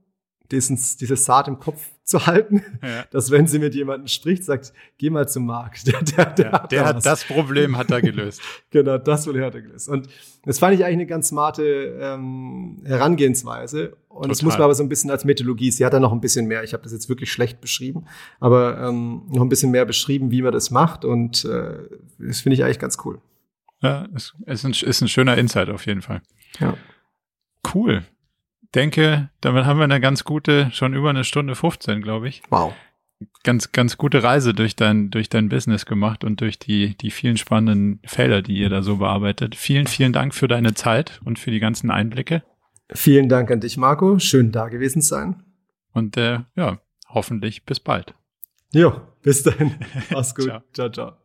diesen, dieses Saat im Kopf zu halten, ja. dass wenn sie mit jemandem spricht, sagt, geh mal zum Markt. Der, der, der, ja, hat, der hat das Problem hat er gelöst. genau, das Problem hat er gelöst. Und das fand ich eigentlich eine ganz smarte ähm, Herangehensweise. Und es muss man aber so ein bisschen als Methodologie, sie hat da noch ein bisschen mehr, ich habe das jetzt wirklich schlecht beschrieben, aber ähm, noch ein bisschen mehr beschrieben, wie man das macht. Und äh, das finde ich eigentlich ganz cool. Ja, es ist ein, ist ein schöner Insight auf jeden Fall. Ja. Cool denke, damit haben wir eine ganz gute, schon über eine Stunde 15, glaube ich. Wow. Ganz, ganz gute Reise durch dein, durch dein Business gemacht und durch die, die vielen spannenden Felder, die ihr da so bearbeitet. Vielen, vielen Dank für deine Zeit und für die ganzen Einblicke. Vielen Dank an dich, Marco. Schön da gewesen sein. Und äh, ja, hoffentlich bis bald. Jo, bis dann. Mach's gut. ciao, ciao. ciao.